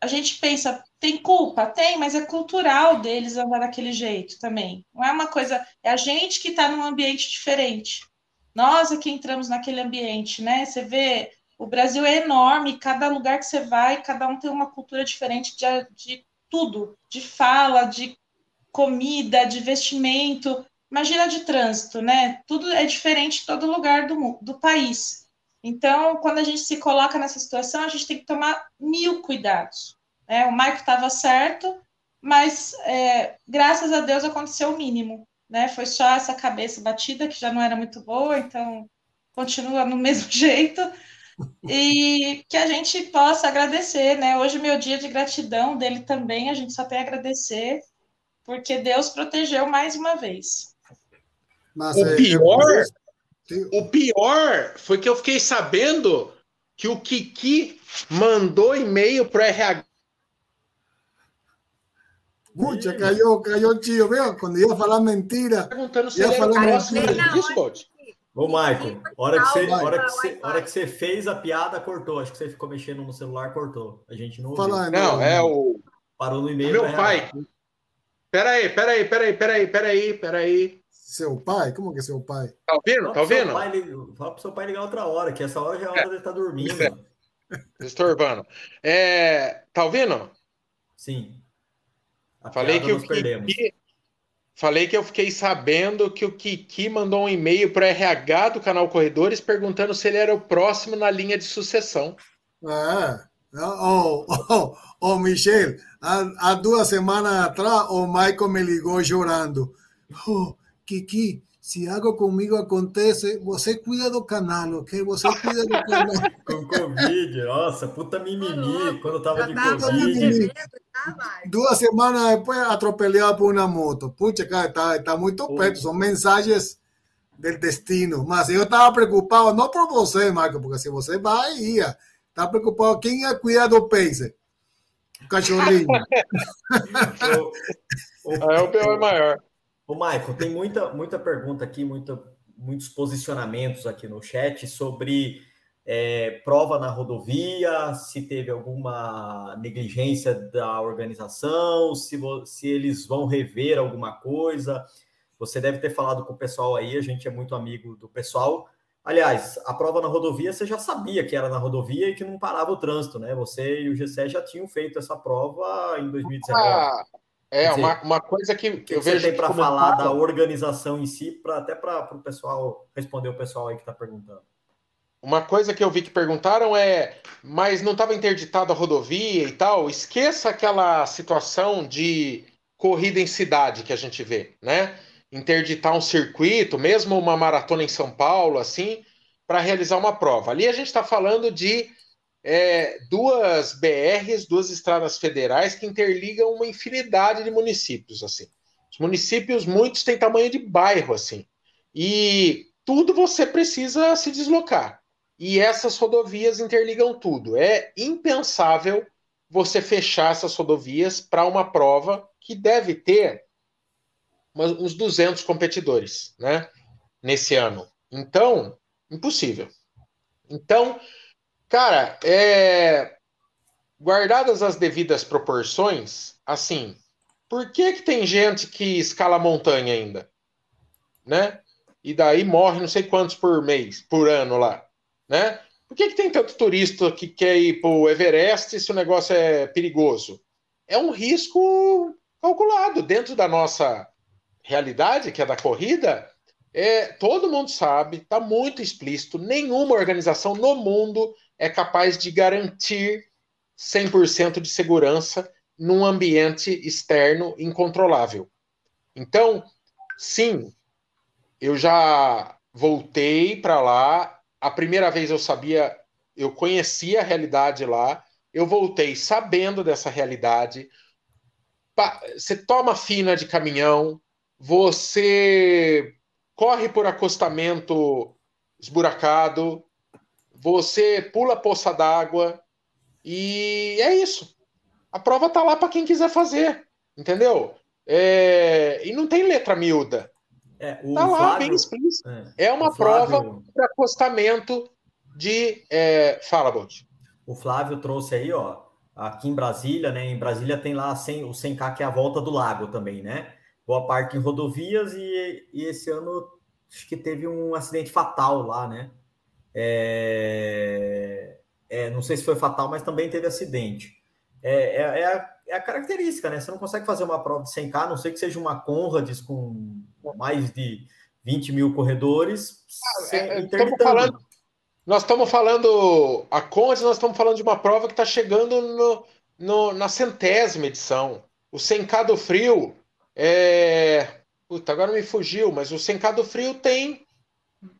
A gente pensa, tem culpa? Tem, mas é cultural deles andar daquele jeito também. Não é uma coisa. É a gente que está num ambiente diferente. Nós é que entramos naquele ambiente, né? Você vê, o Brasil é enorme, cada lugar que você vai, cada um tem uma cultura diferente de, de tudo, de fala, de comida, de vestimento. Imagina de trânsito, né? Tudo é diferente em todo lugar do, do país. Então, quando a gente se coloca nessa situação, a gente tem que tomar mil cuidados. Né? O Maico estava certo, mas é, graças a Deus aconteceu o mínimo. Né? Foi só essa cabeça batida, que já não era muito boa, então continua no mesmo jeito. E que a gente possa agradecer, né? Hoje, meu dia de gratidão dele também, a gente só tem a agradecer, porque Deus protegeu mais uma vez. Mas, o é, pior o pior foi que eu fiquei sabendo que o Kiki mandou e-mail para RH. Puxa, caiu, caiu o tio, viu? Quando ia falar mentira. Perguntando se ia falar mentira. Discord. Ô, Michael, hora que, você, hora, que você, hora que você fez a piada, cortou. Acho que você ficou mexendo no celular, cortou. A gente não ouviu. Não, não, é o. Parou no e-mail. Meu pai. Peraí, peraí, peraí, peraí, peraí, peraí. Seu pai? Como que é seu pai? Tá ouvindo? Tá ouvindo? Pai, fala pro seu pai ligar outra hora, que essa hora já é a hora é. dele estar tá dormindo. É. Estorbando. É, tá ouvindo? Sim. A falei que o Kiki, falei que eu fiquei sabendo que o Kiki mandou um e-mail para RH do canal Corredores perguntando se ele era o próximo na linha de sucessão. Ah, oh, oh, oh Michel, há, há duas semanas atrás o Michael me ligou chorando. Oh, Kiki, se algo comigo acontece, você cuida do canal, ok? Você cuida do canal. Com Covid, nossa, puta mimimi, quando tava de Covid. Duas semanas depois, atropelado por uma moto. Puxa, cara, tá, tá muito perto, são mensagens do destino. Mas eu estava preocupado, não por você, Marco, porque se você vai, ia. Estava preocupado, quem ia cuidar do Pacer? O cachorrinho. o, o, é, o pior é maior. Ô, Michael, tem muita, muita pergunta aqui, muita, muitos posicionamentos aqui no chat sobre é, prova na rodovia, se teve alguma negligência da organização, se, se eles vão rever alguma coisa. Você deve ter falado com o pessoal aí, a gente é muito amigo do pessoal. Aliás, a prova na rodovia você já sabia que era na rodovia e que não parava o trânsito, né? Você e o GC já tinham feito essa prova em 2019. Ah, é, dizer, uma, uma coisa que, que eu vejo. Você tem para falar da organização em si, pra, até para o pessoal responder o pessoal aí que está perguntando. Uma coisa que eu vi que perguntaram é, mas não estava interditada a rodovia e tal? Esqueça aquela situação de corrida em cidade que a gente vê, né? Interditar um circuito, mesmo uma maratona em São Paulo, assim, para realizar uma prova. Ali a gente está falando de é, duas BRs, duas estradas federais que interligam uma infinidade de municípios, assim. Os municípios, muitos têm tamanho de bairro, assim. E tudo você precisa se deslocar. E essas rodovias interligam tudo. É impensável você fechar essas rodovias para uma prova que deve ter uns 200 competidores, né? Nesse ano. Então, impossível. Então, Cara, é... guardadas as devidas proporções, assim, por que que tem gente que escala montanha ainda? Né? E daí morre não sei quantos por mês, por ano lá, né? Por que, que tem tanto turista que quer ir para o Everest se o negócio é perigoso? É um risco calculado dentro da nossa realidade, que é da corrida. É, todo mundo sabe, está muito explícito. Nenhuma organização no mundo é capaz de garantir 100% de segurança num ambiente externo incontrolável. Então, sim, eu já voltei para lá. A primeira vez eu sabia, eu conhecia a realidade lá. Eu voltei sabendo dessa realidade. Você toma fina de caminhão, você corre por acostamento esburacado, você pula poça d'água e é isso. A prova tá lá para quem quiser fazer, entendeu? É... E não tem letra miúda. É, tá lá, Flávio, bem explícito. É, é uma Flávio, prova para acostamento de. É... Fala, Bolt. O Flávio trouxe aí, ó. Aqui em Brasília, né? Em Brasília tem lá 100, o 100K, que é a volta do lago também, né? Boa parte em rodovias e, e esse ano acho que teve um acidente fatal lá, né? É, é, não sei se foi fatal, mas também teve acidente. É, é, é, a, é, a, característica, né? Você não consegue fazer uma prova de 100K, a não sei que seja uma Conrads com mais de 20 mil corredores. Ah, é, estamos falando, nós estamos falando, a Conrads, nós estamos falando de uma prova que está chegando no, no, na centésima edição. O 100K do Frio é. Puta, agora me fugiu, mas o 100K do Frio tem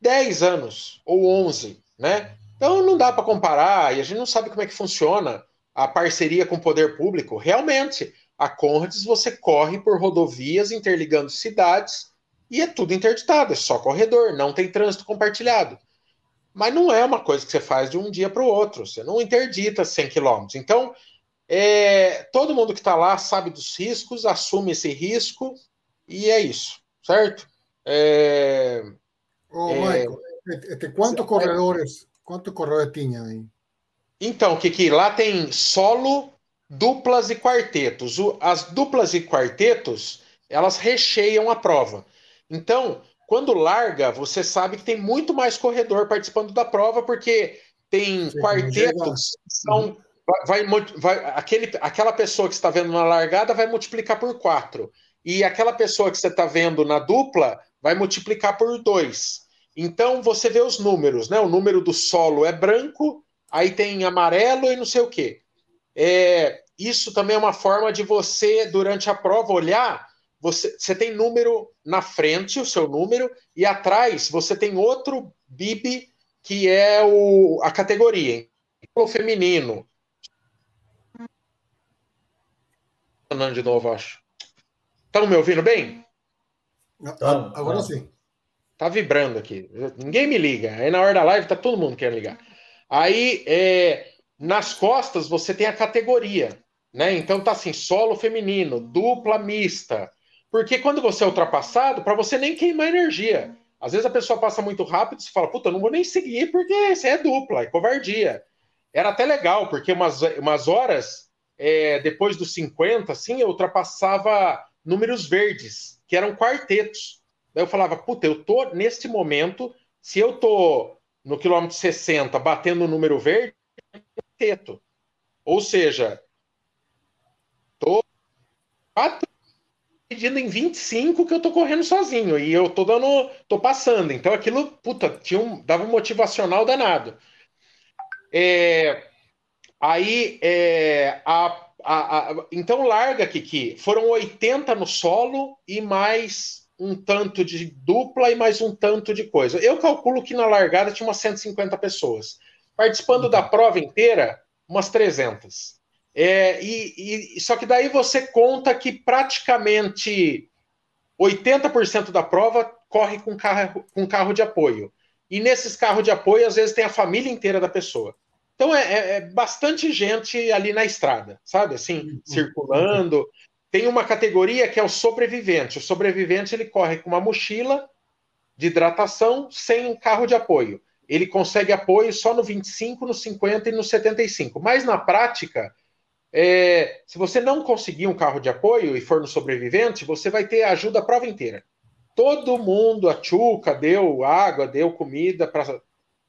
10 anos ou 11, né? Então não dá para comparar e a gente não sabe como é que funciona a parceria com o poder público. Realmente, a Conrads você corre por rodovias interligando cidades e é tudo interditado, é só corredor, não tem trânsito compartilhado. Mas não é uma coisa que você faz de um dia para o outro, você não interdita 100 quilômetros. Então, é, todo mundo que está lá sabe dos riscos, assume esse risco e é isso, certo? É, Ô, é, Michael, este, quantos corredores, quantos corredores tinha aí? Então, Kiki, lá tem solo, duplas e quartetos. As duplas e quartetos, elas recheiam a prova. Então, quando larga, você sabe que tem muito mais corredor participando da prova, porque tem Sim, quartetos que são. Uhum. Vai, vai, vai, aquele, aquela pessoa que está vendo na largada vai multiplicar por quatro. E aquela pessoa que você está vendo na dupla vai multiplicar por dois. Então você vê os números, né? O número do solo é branco, aí tem amarelo e não sei o quê. É, isso também é uma forma de você, durante a prova, olhar. Você, você tem número na frente, o seu número, e atrás você tem outro bib que é o, a categoria. O feminino, de novo, acho. Estão me ouvindo bem? Tá, agora sim. Tá vibrando aqui. Ninguém me liga. Aí na hora da live tá todo mundo querendo ligar. Aí é, nas costas você tem a categoria, né? Então tá assim, solo feminino, dupla mista. Porque quando você é ultrapassado, para você nem queimar energia. Às vezes a pessoa passa muito rápido e você fala, puta, não vou nem seguir porque você é dupla, é covardia. Era até legal, porque umas, umas horas é, depois dos 50, assim, eu ultrapassava números verdes, que eram quartetos. Daí eu falava, puta, eu tô neste momento, se eu tô no quilômetro 60 batendo o número verde, é quarteto. Ou seja, tô medindo em 25 que eu tô correndo sozinho e eu tô dando, tô passando. Então aquilo, puta, tinha um, dava um motivacional danado. É, Aí, é, a, a, a, então larga, Kiki. Foram 80 no solo e mais um tanto de dupla e mais um tanto de coisa. Eu calculo que na largada tinha umas 150 pessoas. Participando uhum. da prova inteira, umas 300. É, e, e, só que daí você conta que praticamente 80% da prova corre com carro, com carro de apoio. E nesses carros de apoio, às vezes, tem a família inteira da pessoa. Então é, é, é, bastante gente ali na estrada, sabe? Assim, uhum. circulando. Tem uma categoria que é o sobrevivente. O sobrevivente ele corre com uma mochila de hidratação sem um carro de apoio. Ele consegue apoio só no 25, no 50 e no 75. Mas na prática, é, se você não conseguir um carro de apoio e for no sobrevivente, você vai ter ajuda a prova inteira. Todo mundo, a Chuca, deu água, deu comida para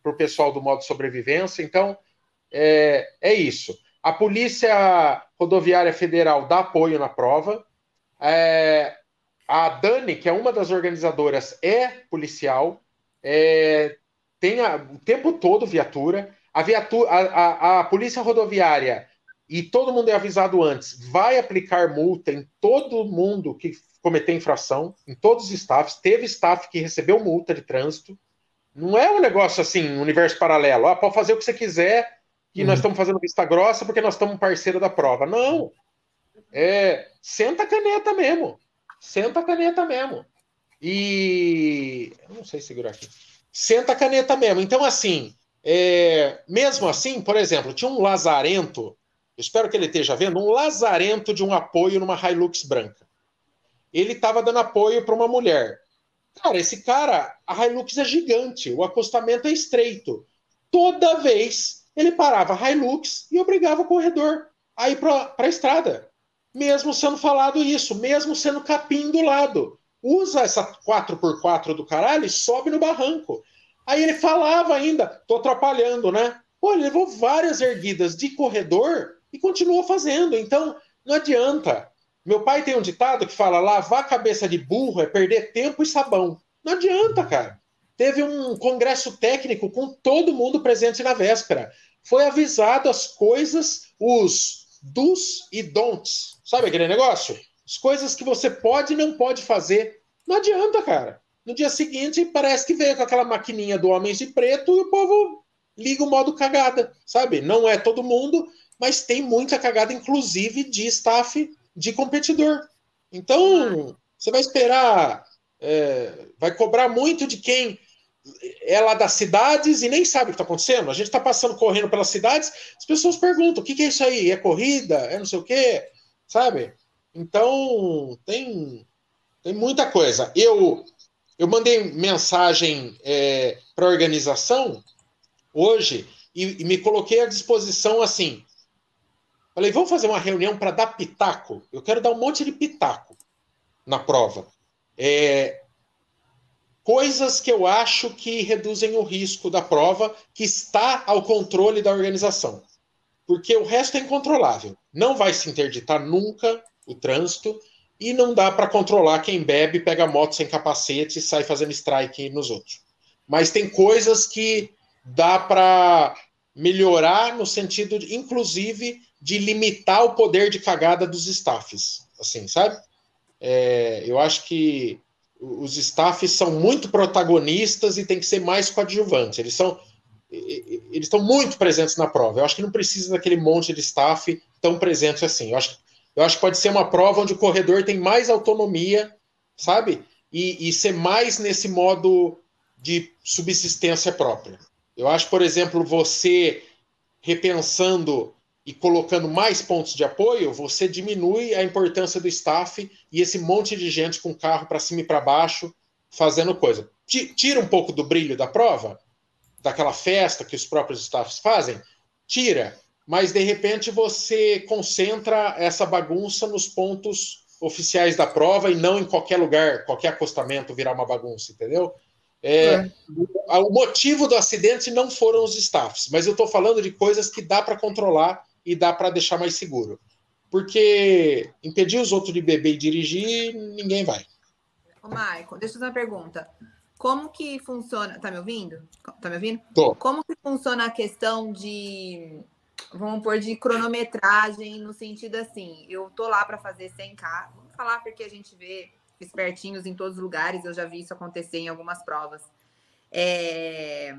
para o pessoal do modo sobrevivência. Então, é, é isso. A Polícia Rodoviária Federal dá apoio na prova. É, a Dani, que é uma das organizadoras, é policial, é, tem a, o tempo todo viatura. A, viatura a, a, a, Polícia Rodoviária, e todo mundo é avisado antes, vai aplicar multa em todo mundo que cometer infração, em todos os staffs. Teve staff que recebeu multa de trânsito. Não é um negócio assim, universo paralelo. Ah, pode fazer o que você quiser, que uhum. nós estamos fazendo vista grossa porque nós estamos parceiro da prova. Não. É, senta a caneta mesmo. Senta a caneta mesmo. E. Eu não sei segurar aqui. Senta a caneta mesmo. Então, assim, é... mesmo assim, por exemplo, tinha um lazarento, espero que ele esteja vendo, um lazarento de um apoio numa Hilux branca. Ele estava dando apoio para uma mulher. Cara, esse cara, a Hilux é gigante, o acostamento é estreito. Toda vez ele parava Hilux e obrigava o corredor a ir para a estrada. Mesmo sendo falado isso, mesmo sendo capim do lado. Usa essa 4x4 do caralho e sobe no barranco. Aí ele falava ainda, tô atrapalhando, né? Pô, ele levou várias erguidas de corredor e continuou fazendo. Então, não adianta. Meu pai tem um ditado que fala: lavar a cabeça de burro é perder tempo e sabão. Não adianta, cara. Teve um congresso técnico com todo mundo presente na véspera. Foi avisado as coisas, os dos e don'ts. Sabe aquele negócio? As coisas que você pode e não pode fazer. Não adianta, cara. No dia seguinte, parece que veio com aquela maquininha do Homens de Preto e o povo liga o modo cagada, sabe? Não é todo mundo, mas tem muita cagada, inclusive de staff de competidor. Então, você vai esperar, é, vai cobrar muito de quem é lá das cidades e nem sabe o que está acontecendo. A gente está passando correndo pelas cidades, as pessoas perguntam: o que, que, é isso aí? É corrida? É não sei o quê? Sabe? Então, tem, tem muita coisa. Eu, eu mandei mensagem é, para a organização hoje e, e me coloquei à disposição assim. Falei, vamos fazer uma reunião para dar pitaco? Eu quero dar um monte de pitaco na prova. É, coisas que eu acho que reduzem o risco da prova, que está ao controle da organização. Porque o resto é incontrolável. Não vai se interditar nunca o trânsito e não dá para controlar quem bebe, pega moto sem capacete e sai fazendo strike nos outros. Mas tem coisas que dá para melhorar no sentido, inclusive, de limitar o poder de cagada dos staffs. Assim, sabe? É, eu acho que os staffs são muito protagonistas e tem que ser mais coadjuvantes. Eles são eles estão muito presentes na prova. Eu acho que não precisa daquele monte de staff tão presente assim. Eu acho, eu acho que pode ser uma prova onde o corredor tem mais autonomia, sabe? E, e ser mais nesse modo de subsistência própria. Eu acho, por exemplo, você repensando e colocando mais pontos de apoio, você diminui a importância do staff e esse monte de gente com carro para cima e para baixo fazendo coisa. Tira um pouco do brilho da prova, daquela festa que os próprios staffs fazem, tira, mas de repente você concentra essa bagunça nos pontos oficiais da prova e não em qualquer lugar, qualquer acostamento virar uma bagunça, entendeu? É, é. O motivo do acidente não foram os staffs, mas eu estou falando de coisas que dá para controlar e dá para deixar mais seguro. Porque impedir os outros de beber e dirigir, ninguém vai. Ô, Maicon, deixa eu fazer uma pergunta. Como que funciona? Tá me ouvindo? Tá me ouvindo? Tô. Como que funciona a questão de, vamos pôr, de cronometragem, no sentido assim, eu tô lá para fazer 100K, vamos falar porque a gente vê espertinhos em todos os lugares, eu já vi isso acontecer em algumas provas. É,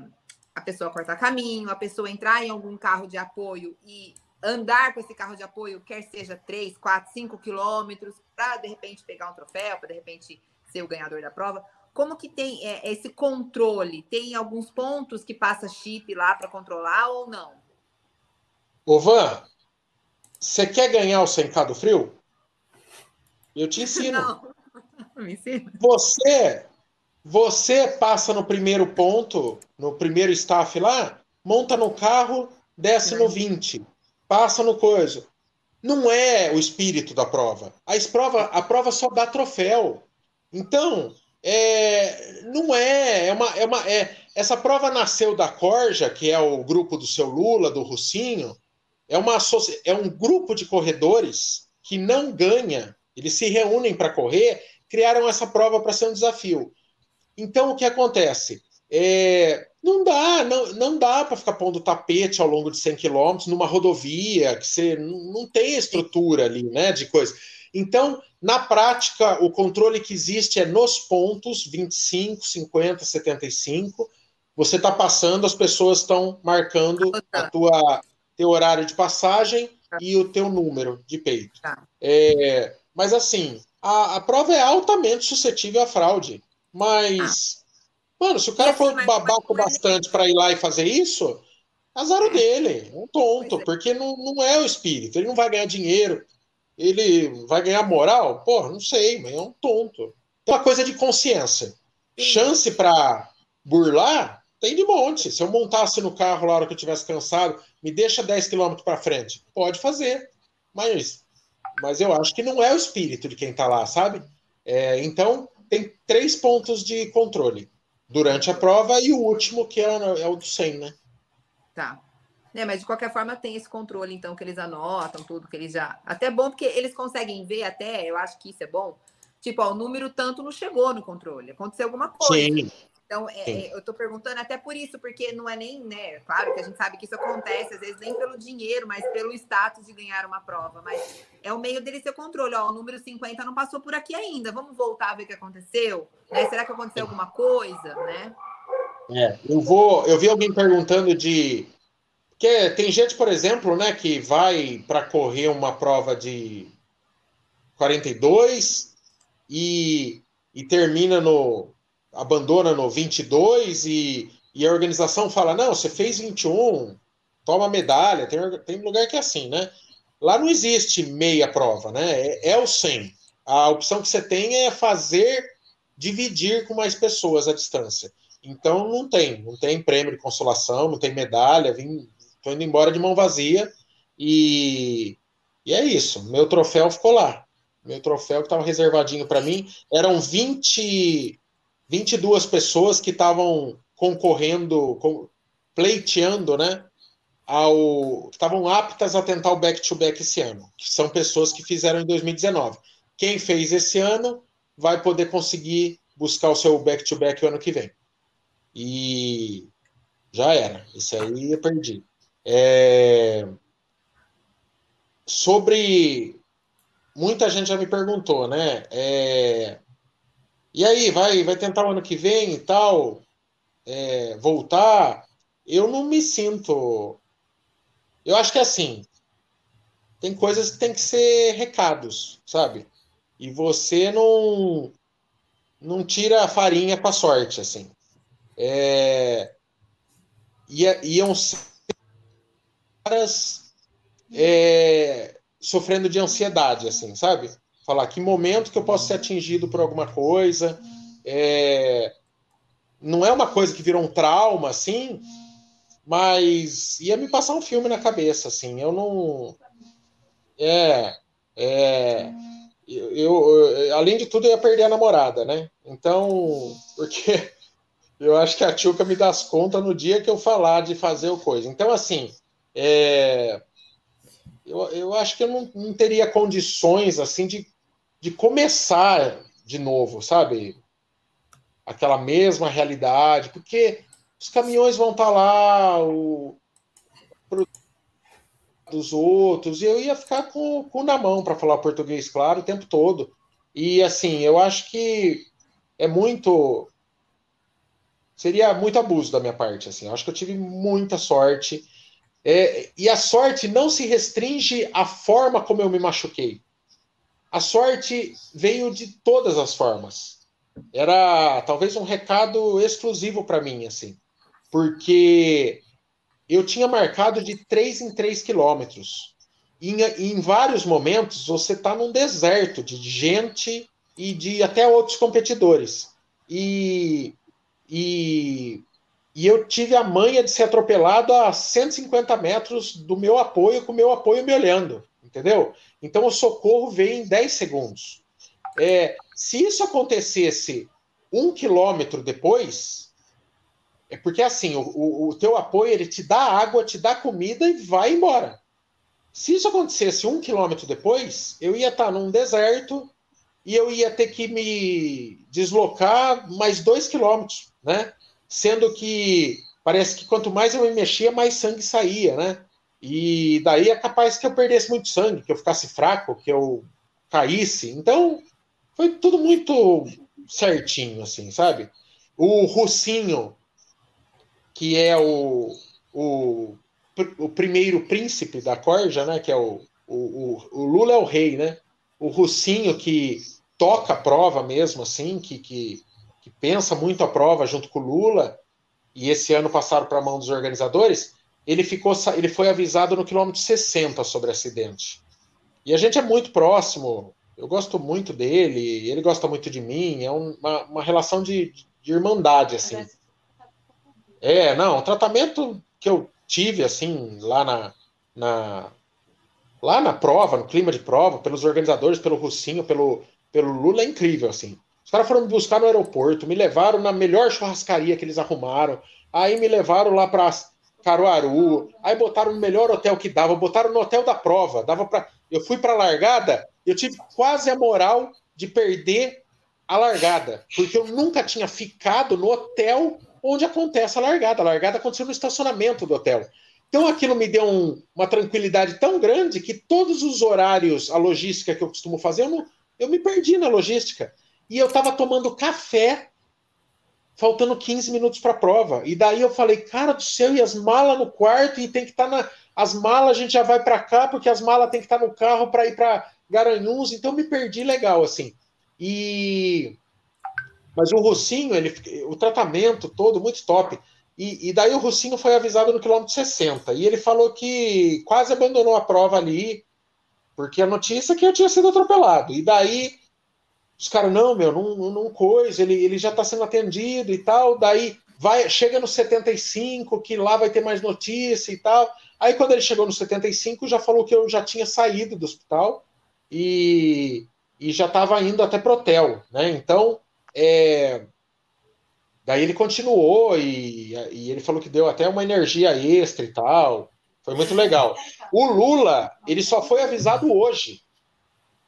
a pessoa cortar caminho, a pessoa entrar em algum carro de apoio e andar com esse carro de apoio, quer seja 3, 4, 5 quilômetros, para de repente pegar um troféu, para de repente ser o ganhador da prova. Como que tem é, esse controle? Tem alguns pontos que passa chip lá para controlar ou não? Ô Van, você quer ganhar o 100k do frio? Eu te ensino. Não. Me ensina. Você, você passa no primeiro ponto, no primeiro staff lá, monta no carro, desce no 20 passa no coisa. Não é o espírito da prova. A prova, a prova só dá troféu. Então, é, não é, é uma, é uma é, essa prova nasceu da Corja, que é o grupo do seu Lula, do Russinho. É, uma, é um grupo de corredores que não ganha, eles se reúnem para correr, criaram essa prova para ser um desafio. Então, o que acontece? É, não dá, não, não dá para ficar pondo tapete ao longo de 100 quilômetros numa rodovia, que você não tem estrutura ali, né, de coisa. Então, na prática, o controle que existe é nos pontos 25, 50, 75. Você está passando, as pessoas estão marcando a tua teu horário de passagem e o teu número de peito. Tá. É, mas assim, a, a, prova é altamente suscetível à fraude. Mas, ah. Mano, se o cara for babaco bastante para ir lá e fazer isso, azar o dele, é um tonto, é. porque não, não é o espírito, ele não vai ganhar dinheiro, ele vai ganhar moral? Porra, não sei, mas é um tonto. É uma coisa de consciência. Chance para burlar tem de monte. Se eu montasse no carro lá na hora que eu tivesse cansado, me deixa 10 km para frente. Pode fazer. Mas, mas eu acho que não é o espírito de quem está lá, sabe? É, então, tem três pontos de controle durante a prova e o último, que é, é o do 100, né? Tá. É, mas de qualquer forma tem esse controle, então, que eles anotam, tudo que eles já. Até bom, porque eles conseguem ver, até, eu acho que isso é bom. Tipo, ó, o número tanto não chegou no controle, aconteceu alguma coisa. Sim. Então, é, é, eu estou perguntando até por isso, porque não é nem, né? Claro que a gente sabe que isso acontece, às vezes nem pelo dinheiro, mas pelo status de ganhar uma prova. Mas é o meio dele ser controle. Ó, o número 50 não passou por aqui ainda. Vamos voltar a ver o que aconteceu? Né? Será que aconteceu alguma coisa, né? É, eu vou. Eu vi alguém perguntando de porque tem gente, por exemplo, né, que vai para correr uma prova de 42 e, e termina no. Abandona no 22 e, e a organização fala: não, você fez 21, toma medalha. Tem, tem lugar que é assim, né? Lá não existe meia prova, né? É, é o 100. A opção que você tem é fazer dividir com mais pessoas a distância. Então não tem, não tem prêmio de consolação, não tem medalha, vim, Tô indo embora de mão vazia e, e é isso. Meu troféu ficou lá. Meu troféu que estava reservadinho para mim. Eram 20, 22 pessoas que estavam concorrendo, com, pleiteando, né? Ao, estavam aptas a tentar o back-to-back -back esse ano, que são pessoas que fizeram em 2019. Quem fez esse ano vai poder conseguir buscar o seu back-to-back -back o ano que vem. E já era. Esse aí eu perdi. É... Sobre. Muita gente já me perguntou, né? É... E aí, vai, vai tentar o ano que vem e tal? É... Voltar? Eu não me sinto. Eu acho que é assim. Tem coisas que tem que ser recados, sabe? E você não não tira a farinha com a sorte, assim. É, iam ser caras é, sofrendo de ansiedade, assim, sabe? Falar que momento que eu posso ser atingido por alguma coisa. É, não é uma coisa que virou um trauma, assim, mas ia me passar um filme na cabeça, assim. Eu não. É. é eu, eu, além de tudo, eu ia perder a namorada, né? Então, porque eu acho que a Tchuca me dá as contas no dia que eu falar de fazer o coisa. Então, assim, é, eu, eu acho que eu não, não teria condições assim de, de começar de novo, sabe? Aquela mesma realidade, porque os caminhões vão estar tá lá, o dos outros, e eu ia ficar com o cu na mão para falar português, claro, o tempo todo. E assim, eu acho que é muito. Seria muito abuso da minha parte. Assim. Eu acho que eu tive muita sorte é, e a sorte não se restringe à forma como eu me machuquei. A sorte veio de todas as formas. Era talvez um recado exclusivo para mim, assim, porque eu tinha marcado de 3 em 3 quilômetros. Em, em vários momentos você está num deserto de gente e de até outros competidores. E, e e eu tive a manha de ser atropelado a 150 metros do meu apoio, com o meu apoio me olhando, entendeu? Então o socorro veio em 10 segundos. É, se isso acontecesse um quilômetro depois, É porque assim, o, o, o teu apoio ele te dá água, te dá comida e vai embora. Se isso acontecesse um quilômetro depois, eu ia estar num deserto e eu ia ter que me deslocar mais dois quilômetros, né? Sendo que parece que quanto mais eu me mexia, mais sangue saía, né? E daí é capaz que eu perdesse muito sangue, que eu ficasse fraco, que eu caísse. Então, foi tudo muito certinho, assim, sabe? O Russinho, que é o, o, o primeiro príncipe da corja, né? Que é o, o, o Lula é o rei, né? O Russinho que toca a prova mesmo, assim, que, que, que pensa muito a prova junto com o Lula, e esse ano passaram para a mão dos organizadores, ele ficou ele foi avisado no quilômetro 60 sobre acidente. E a gente é muito próximo, eu gosto muito dele, ele gosta muito de mim, é uma, uma relação de, de irmandade, assim. É, não, o tratamento que eu tive, assim, lá na, na, lá na prova, no clima de prova, pelos organizadores, pelo Russinho, pelo, pelo Lula, é incrível, assim. Os caras foram me buscar no aeroporto, me levaram na melhor churrascaria que eles arrumaram, aí me levaram lá para Caruaru, aí botaram no melhor hotel que dava, botaram no hotel da prova, dava para eu fui para a largada, eu tive quase a moral de perder a largada, porque eu nunca tinha ficado no hotel onde acontece a largada. A largada aconteceu no estacionamento do hotel. Então aquilo me deu um, uma tranquilidade tão grande que todos os horários, a logística que eu costumo fazer, eu, não, eu me perdi na logística. E eu estava tomando café, faltando 15 minutos para a prova. E daí eu falei, cara do céu, e as malas no quarto, e tem que estar tá na. As malas a gente já vai para cá, porque as malas tem que estar tá no carro para ir para Garanhuns. Então me perdi legal, assim. E mas o Rocinho, ele, o tratamento todo muito top. E, e, daí o Rocinho foi avisado no quilômetro 60. E ele falou que quase abandonou a prova ali, porque a notícia é que eu tinha sido atropelado. E daí os caras, não, meu, não, não, coisa, ele, ele já está sendo atendido e tal. Daí vai, chega no 75, que lá vai ter mais notícia e tal. Aí quando ele chegou no 75, já falou que eu já tinha saído do hospital e, e já estava indo até pro hotel, né? Então é... Daí ele continuou e, e, ele falou que deu até uma energia extra e tal. Foi muito legal. O Lula, ele só foi avisado hoje.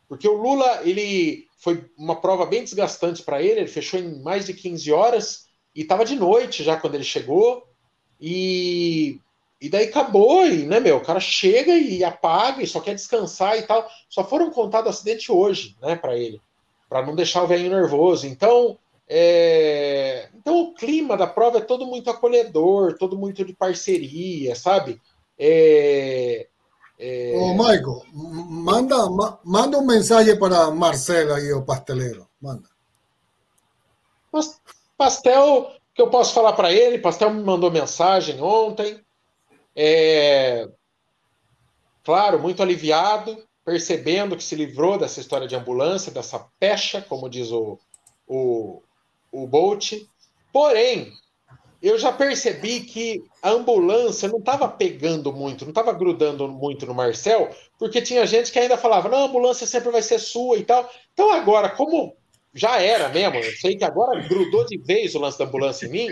Porque o Lula, ele foi uma prova bem desgastante para ele, ele fechou em mais de 15 horas e estava de noite já quando ele chegou. E, e daí acabou, e, né, meu? O cara chega e apaga e só quer descansar e tal. Só foram contados acidente hoje, né, para ele para não deixar o velho nervoso. Então, é... então o clima da prova é todo muito acolhedor, todo muito de parceria, sabe? É... É... Ô, Michael, manda, ma, manda um mensagem para Marcelo aí, o pasteleiro. Manda. Mas, pastel, que eu posso falar para ele? Pastel me mandou mensagem ontem. É... Claro, muito aliviado percebendo que se livrou dessa história de ambulância, dessa pecha, como diz o, o, o Bolt. Porém, eu já percebi que a ambulância não estava pegando muito, não estava grudando muito no Marcel, porque tinha gente que ainda falava: não, a ambulância sempre vai ser sua e tal. Então, agora, como já era mesmo, eu sei que agora grudou de vez o lance da ambulância em mim,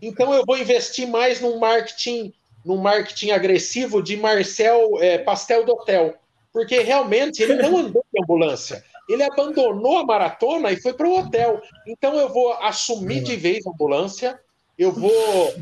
então eu vou investir mais num marketing, num marketing agressivo de Marcel é, Pastel do Hotel porque realmente ele não andou de ambulância. Ele abandonou a maratona e foi para o hotel. Então eu vou assumir de vez a ambulância, eu vou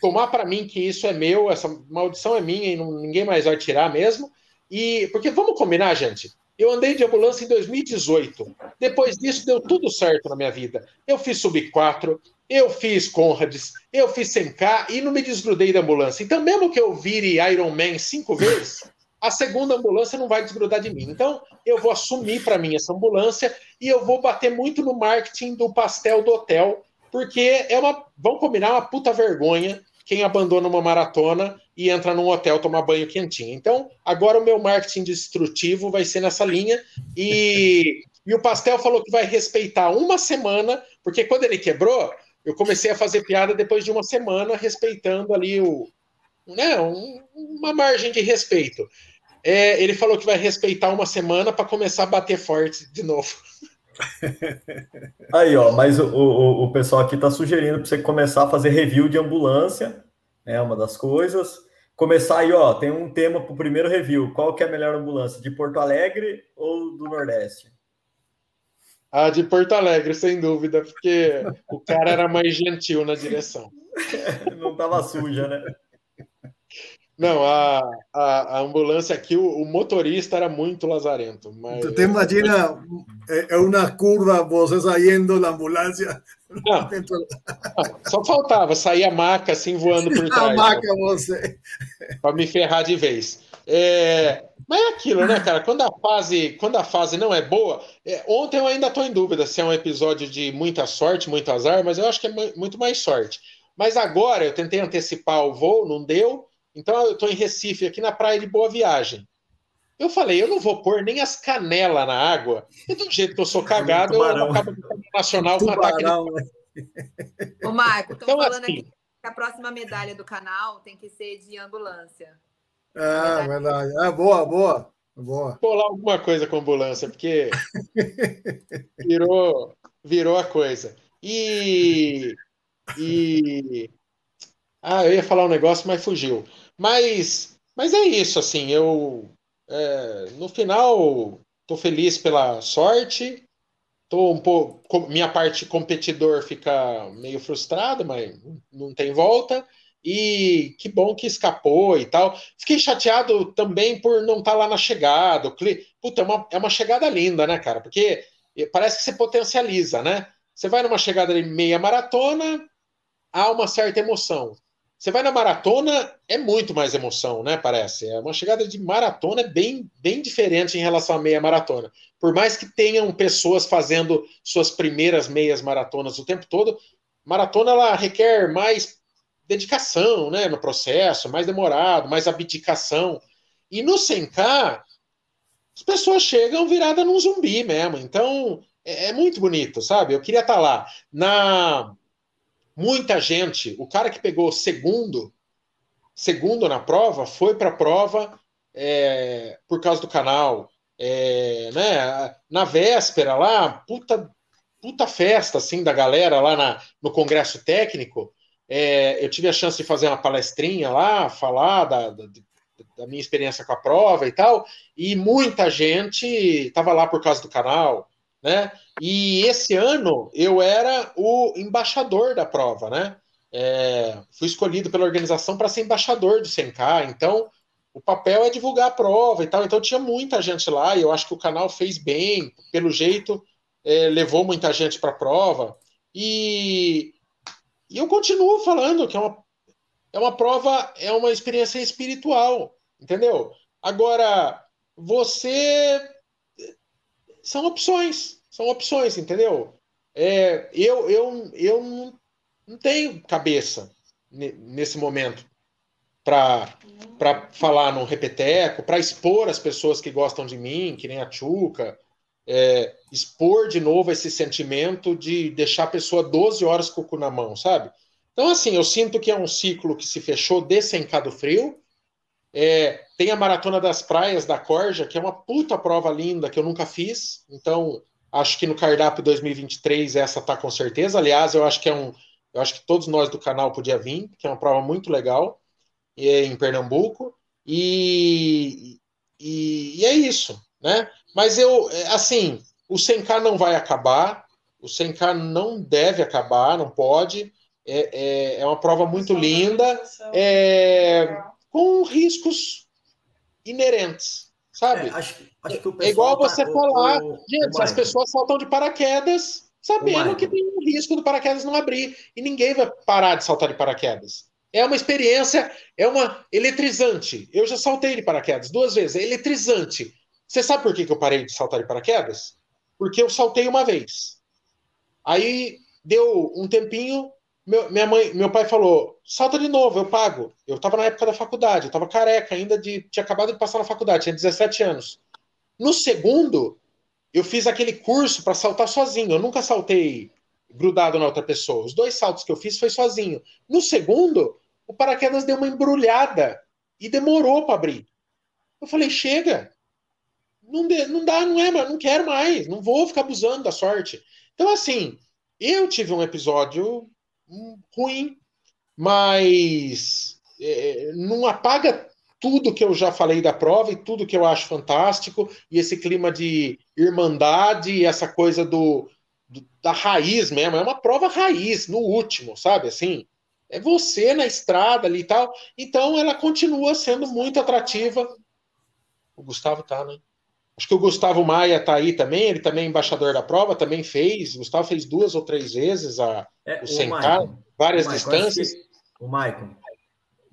tomar para mim que isso é meu, essa maldição é minha e ninguém mais vai tirar mesmo. E porque vamos combinar, gente. Eu andei de ambulância em 2018. Depois disso deu tudo certo na minha vida. Eu fiz sub 4, eu fiz Conrads, eu fiz 100K e não me desgrudei da ambulância. Então, mesmo que eu vire Iron Man cinco vezes, a segunda ambulância não vai desgrudar de mim. Então, eu vou assumir para mim essa ambulância e eu vou bater muito no marketing do pastel do hotel, porque é uma, vamos combinar, uma puta vergonha quem abandona uma maratona e entra num hotel tomar banho quentinho. Então, agora o meu marketing destrutivo vai ser nessa linha e, e o pastel falou que vai respeitar uma semana, porque quando ele quebrou, eu comecei a fazer piada depois de uma semana, respeitando ali o, né, um, uma margem de respeito. É, ele falou que vai respeitar uma semana para começar a bater forte de novo. Aí, ó, mas o, o, o pessoal aqui está sugerindo para você começar a fazer review de ambulância, é uma das coisas. Começar aí, ó, tem um tema para o primeiro review. Qual que é a melhor ambulância, de Porto Alegre ou do Nordeste? A de Porto Alegre, sem dúvida, porque o cara era mais gentil na direção. Não tava suja, né? Não, a, a, a ambulância aqui, o, o, motorista era muito lazarento. Mas... Tu te imagina é, é uma curva, você saindo da ambulância? Não, só faltava sair a maca assim voando por trás. A maca, você. Para me ferrar de vez. É, mas é aquilo, né, cara? Quando a fase, quando a fase não é boa. É, ontem eu ainda estou em dúvida se é um episódio de muita sorte, muito azar, mas eu acho que é muito mais sorte. Mas agora eu tentei antecipar o voo, não deu. Então eu estou em Recife, aqui na praia de Boa Viagem. Eu falei, eu não vou pôr nem as canelas na água. E do jeito que eu sou cagado, eu acabo de nacional com ataque. De... Né? Ô, Marco, estão então, falando assim, aqui que a próxima medalha do canal tem que ser de ambulância. Ah, verdade. Ah, boa, boa. Boa. Lá alguma coisa com ambulância, porque virou, virou a coisa. E, e ah, eu ia falar um negócio, mas fugiu. Mas, mas é isso, assim, eu é, no final estou feliz pela sorte, tô um pouco, minha parte competidor fica meio frustrado, mas não tem volta. E que bom que escapou e tal. Fiquei chateado também por não estar tá lá na chegada. Puta, é uma, é uma chegada linda, né, cara? Porque parece que você potencializa, né? Você vai numa chegada de meia maratona, há uma certa emoção. Você vai na maratona, é muito mais emoção, né? Parece. É uma chegada de maratona é bem, bem diferente em relação à meia maratona. Por mais que tenham pessoas fazendo suas primeiras meias maratonas o tempo todo, maratona ela requer mais dedicação, né, no processo, mais demorado, mais abdicação. E no 100K, as pessoas chegam virada num zumbi mesmo. Então, é, é muito bonito, sabe? Eu queria estar lá. Na muita gente, o cara que pegou segundo, segundo na prova, foi para a prova é, por causa do canal. É, né, na véspera lá, puta, puta festa assim da galera lá na, no congresso técnico. É, eu tive a chance de fazer uma palestrinha lá, falar da, da, da minha experiência com a prova e tal, e muita gente estava lá por causa do canal, né? E esse ano eu era o embaixador da prova, né? É, fui escolhido pela organização para ser embaixador do 100K, então o papel é divulgar a prova e tal. Então tinha muita gente lá e eu acho que o canal fez bem, pelo jeito, é, levou muita gente para a prova. E, e eu continuo falando que é uma, é uma prova, é uma experiência espiritual, entendeu? Agora, você são opções, são opções, entendeu? É, eu, eu, eu não, não tenho cabeça nesse momento para falar no repeteco, para expor as pessoas que gostam de mim, que nem a Tchuca, é, expor de novo esse sentimento de deixar a pessoa 12 horas com o cu na mão, sabe? Então, assim, eu sinto que é um ciclo que se fechou desse encado frio, é, tem a Maratona das Praias da Corja, que é uma puta prova linda que eu nunca fiz. Então, acho que no cardápio 2023 essa tá com certeza. Aliás, eu acho que é um. Eu acho que todos nós do canal podia vir, que é uma prova muito legal é em Pernambuco. E, e, e é isso, né? Mas eu, é, assim, o 100K não vai acabar, o 100K não deve acabar, não pode. É, é, é uma prova muito linda. É, com riscos inerentes, sabe? É, acho, acho é igual tá você tá, falar, o, gente, o as pessoas saltam de paraquedas sabendo que tem um risco do paraquedas não abrir e ninguém vai parar de saltar de paraquedas. É uma experiência, é uma eletrizante. Eu já saltei de paraquedas duas vezes, é eletrizante. Você sabe por que, que eu parei de saltar de paraquedas? Porque eu saltei uma vez. Aí deu um tempinho, meu, minha mãe, meu pai falou: salta de novo, eu pago. Eu estava na época da faculdade, eu estava careca ainda, de, tinha acabado de passar na faculdade, tinha 17 anos. No segundo, eu fiz aquele curso para saltar sozinho. Eu nunca saltei grudado na outra pessoa. Os dois saltos que eu fiz foi sozinho. No segundo, o paraquedas deu uma embrulhada e demorou para abrir. Eu falei: chega, não, não dá, não é, não quero mais, não vou ficar abusando da sorte. Então, assim, eu tive um episódio ruim, mas é, não apaga tudo que eu já falei da prova e tudo que eu acho fantástico, e esse clima de irmandade essa coisa do, do, da raiz mesmo, é uma prova raiz, no último, sabe? Assim, é você na estrada ali e tal. Então ela continua sendo muito atrativa. O Gustavo tá, né? Acho que o Gustavo Maia tá aí também, ele também é embaixador da prova, também fez. O Gustavo fez duas ou três vezes a, é, o 100K, várias o distâncias. o Maicon,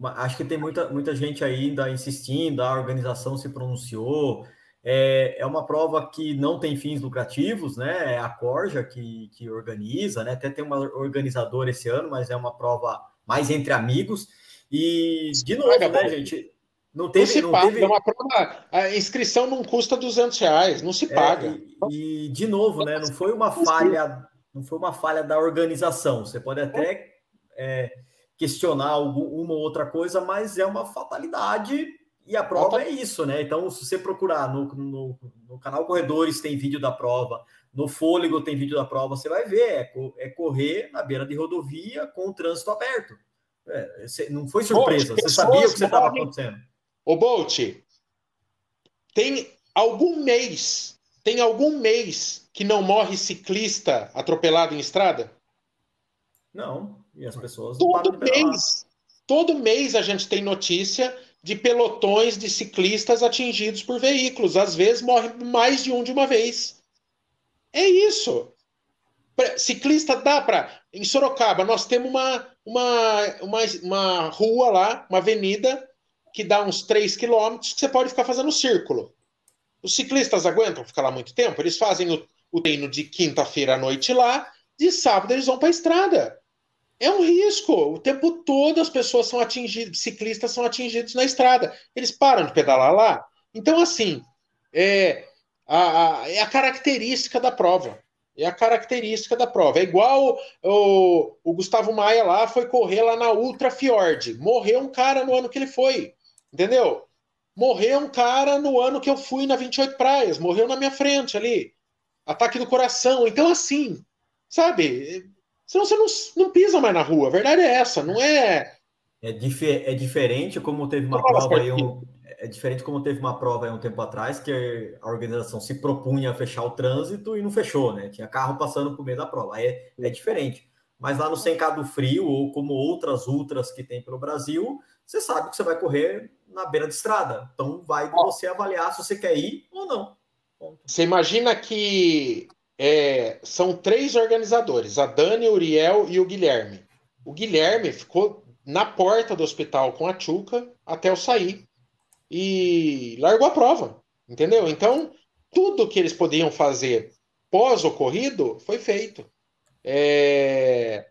acho que tem muita, muita gente ainda insistindo, a organização se pronunciou. É, é uma prova que não tem fins lucrativos, né? É a Corja que, que organiza, né? Até tem uma organizadora esse ano, mas é uma prova mais entre amigos. E, de novo, né, gente? Não teve. Não se não paga, teve... é uma prova. A inscrição não custa 200 reais, não se é, paga. É, e, e, de novo, né? Não foi uma falha, não foi uma falha da organização. Você pode até. É, questionar uma ou outra coisa, mas é uma fatalidade e a prova é isso, né? Então, se você procurar no, no, no, canal Corredores, tem vídeo da prova, no Fôlego tem vídeo da prova, você vai ver, é, é correr na beira de rodovia com o trânsito aberto. É, não foi surpresa, você sabia o que estava acontecendo. Ô, Bolt, tem algum mês, tem algum mês que não morre ciclista atropelado em estrada? Não. E as pessoas. Todo mês, todo mês a gente tem notícia de pelotões de ciclistas atingidos por veículos. Às vezes morre mais de um de uma vez. É isso. Ciclista dá para. Em Sorocaba, nós temos uma, uma, uma, uma rua lá, uma avenida, que dá uns 3 quilômetros, que você pode ficar fazendo círculo. Os ciclistas aguentam ficar lá muito tempo? Eles fazem o, o treino de quinta-feira à noite lá, de sábado eles vão para a estrada. É um risco. O tempo todo as pessoas são atingidas, ciclistas são atingidos na estrada. Eles param de pedalar lá. Então, assim, é a, a, é a característica da prova. É a característica da prova. É igual o, o Gustavo Maia lá foi correr lá na Ultra Fjord. Morreu um cara no ano que ele foi. Entendeu? Morreu um cara no ano que eu fui na 28 Praias. Morreu na minha frente ali. Ataque do coração. Então, assim, sabe? Senão você não, não pisa mais na rua. A verdade é essa, não é. É, é diferente como teve uma prova aí um, é diferente como teve uma prova aí um tempo atrás que a organização se propunha a fechar o trânsito e não fechou, né? Tinha carro passando por meio da prova. Aí é, é diferente. Mas lá no 100K do Frio, ou como outras ultras que tem pelo Brasil, você sabe que você vai correr na beira de estrada. Então vai de você avaliar se você quer ir ou não. Ponto. Você imagina que é, são três organizadores, a Dani, o Uriel e o Guilherme. O Guilherme ficou na porta do hospital com a Tchuca até eu sair e largou a prova, entendeu? Então, tudo que eles podiam fazer pós-ocorrido foi feito. É,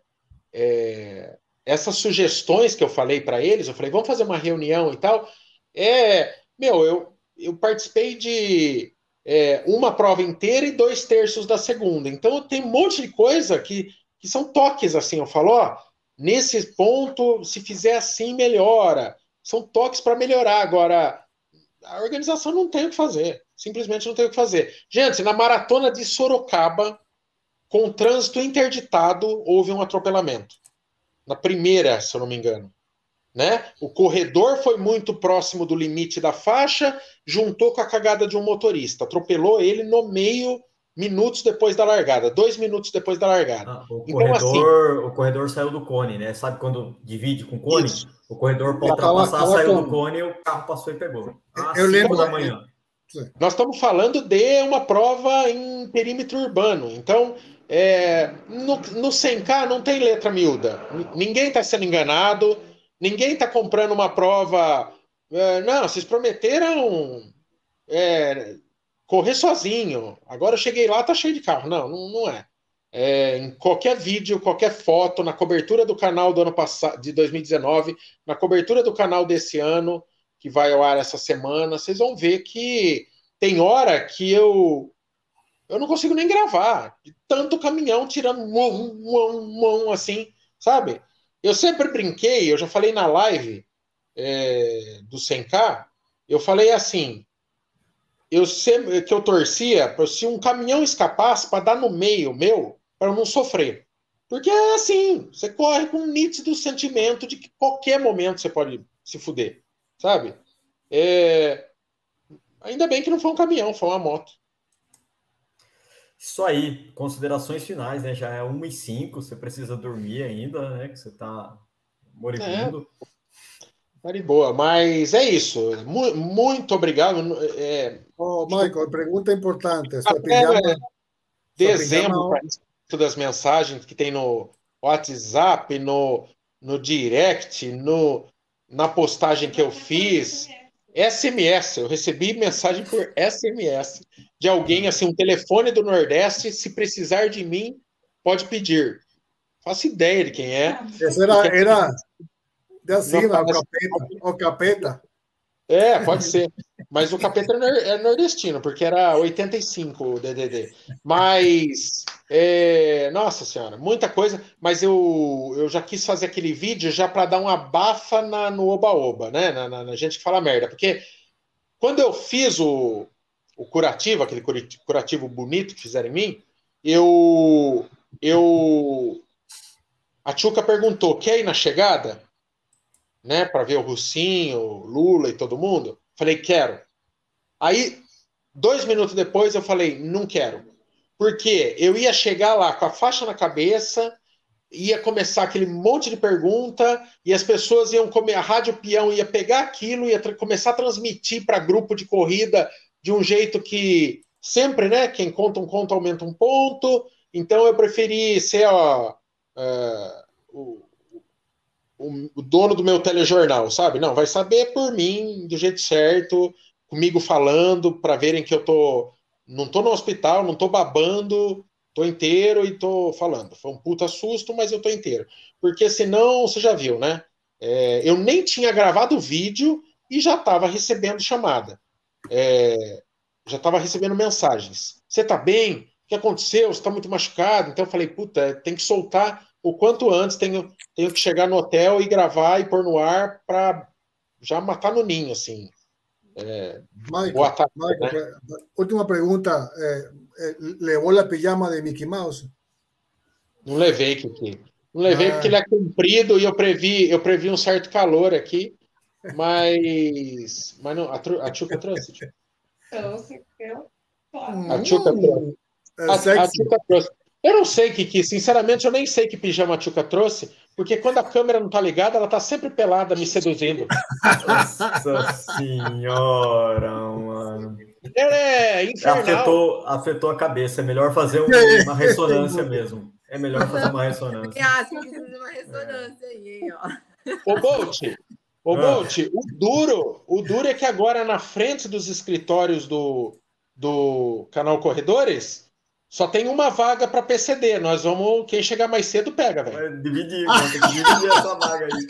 é, essas sugestões que eu falei para eles, eu falei, vamos fazer uma reunião e tal. É, meu, eu, eu participei de é, uma prova inteira e dois terços da segunda. Então tem um monte de coisa que, que são toques assim. Eu falo, ó, nesse ponto, se fizer assim, melhora. São toques para melhorar. Agora, a organização não tem o que fazer. Simplesmente não tem o que fazer. Gente, na maratona de Sorocaba, com trânsito interditado, houve um atropelamento. Na primeira, se eu não me engano. Né? O corredor foi muito próximo do limite da faixa, juntou com a cagada de um motorista, atropelou ele no meio, minutos depois da largada, dois minutos depois da largada. Ah, o, então, assim, corredor, assim, o corredor saiu do cone, né? Sabe quando divide com cone? Isso. O corredor para ultrapassar saiu do cone, o carro passou e pegou. Às eu lembro da manhã. Nós estamos falando de uma prova em perímetro urbano, então é, no, no 100K não tem letra miúda. Ninguém está sendo enganado Ninguém está comprando uma prova. É, não, vocês prometeram é, correr sozinho. Agora eu cheguei lá, tá cheio de carro. Não, não, não é. é. Em qualquer vídeo, qualquer foto, na cobertura do canal do ano passado, de 2019, na cobertura do canal desse ano, que vai ao ar essa semana, vocês vão ver que tem hora que eu eu não consigo nem gravar, de tanto caminhão tirando um, um, um, assim, sabe? Eu sempre brinquei, eu já falei na live é, do 100K, eu falei assim: eu sempre que eu torcia se um caminhão escapasse para dar no meio meu, para eu não sofrer. Porque é assim, você corre com um nítido sentimento de que qualquer momento você pode se fuder, sabe? É... Ainda bem que não foi um caminhão, foi uma moto. Isso aí, considerações finais, né? Já é 1 e 5, você precisa dormir ainda, né? Que você tá moribundo. É. Tá boa, mas é isso. Muito obrigado. É... Oh, Michael, pergunta importante. É dezembro, das mensagens que tem no WhatsApp, no, no direct, no, na postagem que eu fiz. SMS, eu recebi mensagem por SMS de alguém, assim, um telefone do Nordeste, se precisar de mim, pode pedir. Faço ideia de quem é. Esse era, era de cima, o capeta, o capeta. É, pode ser. Mas o capeta é, é nordestino, porque era 85 o DDD. Mas, é, nossa senhora, muita coisa. Mas eu, eu já quis fazer aquele vídeo já para dar uma bafa na, no oba-oba, né? Na, na, na, gente que fala merda. Porque quando eu fiz o, o curativo, aquele curativo bonito que fizeram em mim, eu. eu a Tchuca perguntou: quer ir na chegada? Né, para ver o Russinho, Lula e todo mundo. Falei, quero. Aí, dois minutos depois, eu falei, não quero. Porque eu ia chegar lá com a faixa na cabeça, ia começar aquele monte de pergunta, e as pessoas iam comer, a Rádio Peão ia pegar aquilo, ia começar a transmitir para grupo de corrida de um jeito que sempre, né? Quem conta um conto aumenta um ponto. Então eu preferi ser ó, uh, o, o, dono do meu telejornal, sabe? Não, vai saber por mim, do jeito certo, comigo falando, para verem que eu tô. Não tô no hospital, não tô babando, tô inteiro e tô falando. Foi um puta susto, mas eu tô inteiro. Porque senão, você já viu, né? É, eu nem tinha gravado o vídeo e já estava recebendo chamada. É, já estava recebendo mensagens. Você tá bem? O que aconteceu? Você tá muito machucado? Então eu falei, puta, tem que soltar o quanto antes tenho, tenho que chegar no hotel e gravar e pôr no ar para já matar no ninho, assim. É, Michael, tarde, Michael, né? última pergunta. É, é, levou a pijama de Mickey Mouse? Não levei, Kiki. Não levei ah. porque ele é comprido e eu previ, eu previ um certo calor aqui, mas, mas não, a, a Tchuca trouxe. Trouxe, eu. A Tchuca trouxe. É a, a Tchuca trouxe. Eu não sei, Kiki, sinceramente, eu nem sei que pijama a Tchuca trouxe, porque quando a câmera não tá ligada, ela tá sempre pelada me seduzindo. Nossa senhora, mano. Ela é infernal. Afetou, afetou a cabeça, é melhor fazer uma ressonância mesmo. É melhor fazer uma ressonância. Ah, você precisa de uma ressonância aí, ó. Ô, Bolt, ô, ah. Bolt, o duro, o duro é que agora na frente dos escritórios do, do canal Corredores só tem uma vaga para PCD. Nós vamos. Quem chegar mais cedo pega, velho. Dividir, tem que dividir essa vaga aí.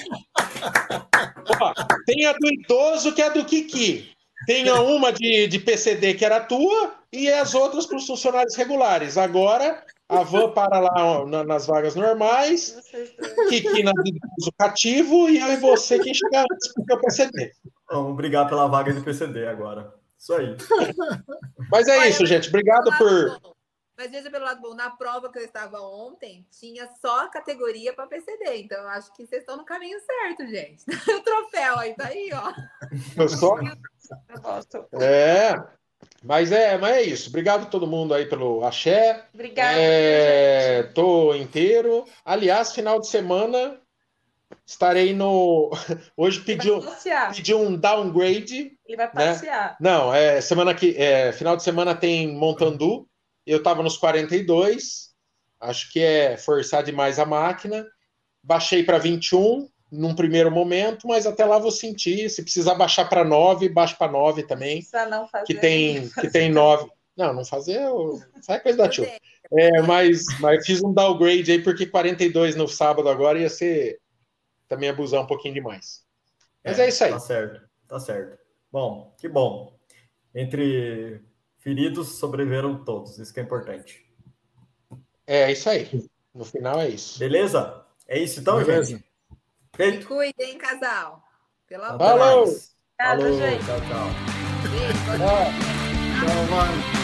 Ó, tem a do idoso, que é do Kiki. Tem uma de, de PCD que era tua e as outras para os funcionários regulares. Agora, a van para lá na, nas vagas normais, Kiki na de uso cativo e eu e você quem chegar antes porque é o PCD. Vamos brigar pela vaga de PCD agora. Isso aí. Mas é isso, gente. Obrigado por mas veja pelo lado bom, na prova que eu estava ontem, tinha só a categoria para PCD. Então, eu acho que vocês estão no caminho certo, gente. o troféu aí, tá aí, ó. Eu só. É. Mas é, mas é isso. Obrigado a todo mundo aí pelo axé. Obrigada. É, tô inteiro. Aliás, final de semana estarei no. Hoje pedi, um, pedi um downgrade. Ele vai né? passear. Né? Não, é semana que é, final de semana tem Montandu eu estava nos 42, acho que é forçar demais a máquina. Baixei para 21 num primeiro momento, mas até lá vou sentir. Se precisar baixar para 9, baixo para 9 também. não fazer, que tem que tem 9. Não, não fazer, sai coisa da tio. É, mas, mas fiz um downgrade aí porque 42 no sábado agora ia ser também abusar um pouquinho demais. Mas é, é isso aí. Tá certo, tá certo. Bom, que bom. Entre Feridos sobreviveram todos, isso que é importante. É, isso aí. No final é isso. Beleza? É isso então, Beleza. gente? Se cuidem, casal. Pela Falou! Falou, gente. Tchau, tchau. Beijo, Tchau, mano.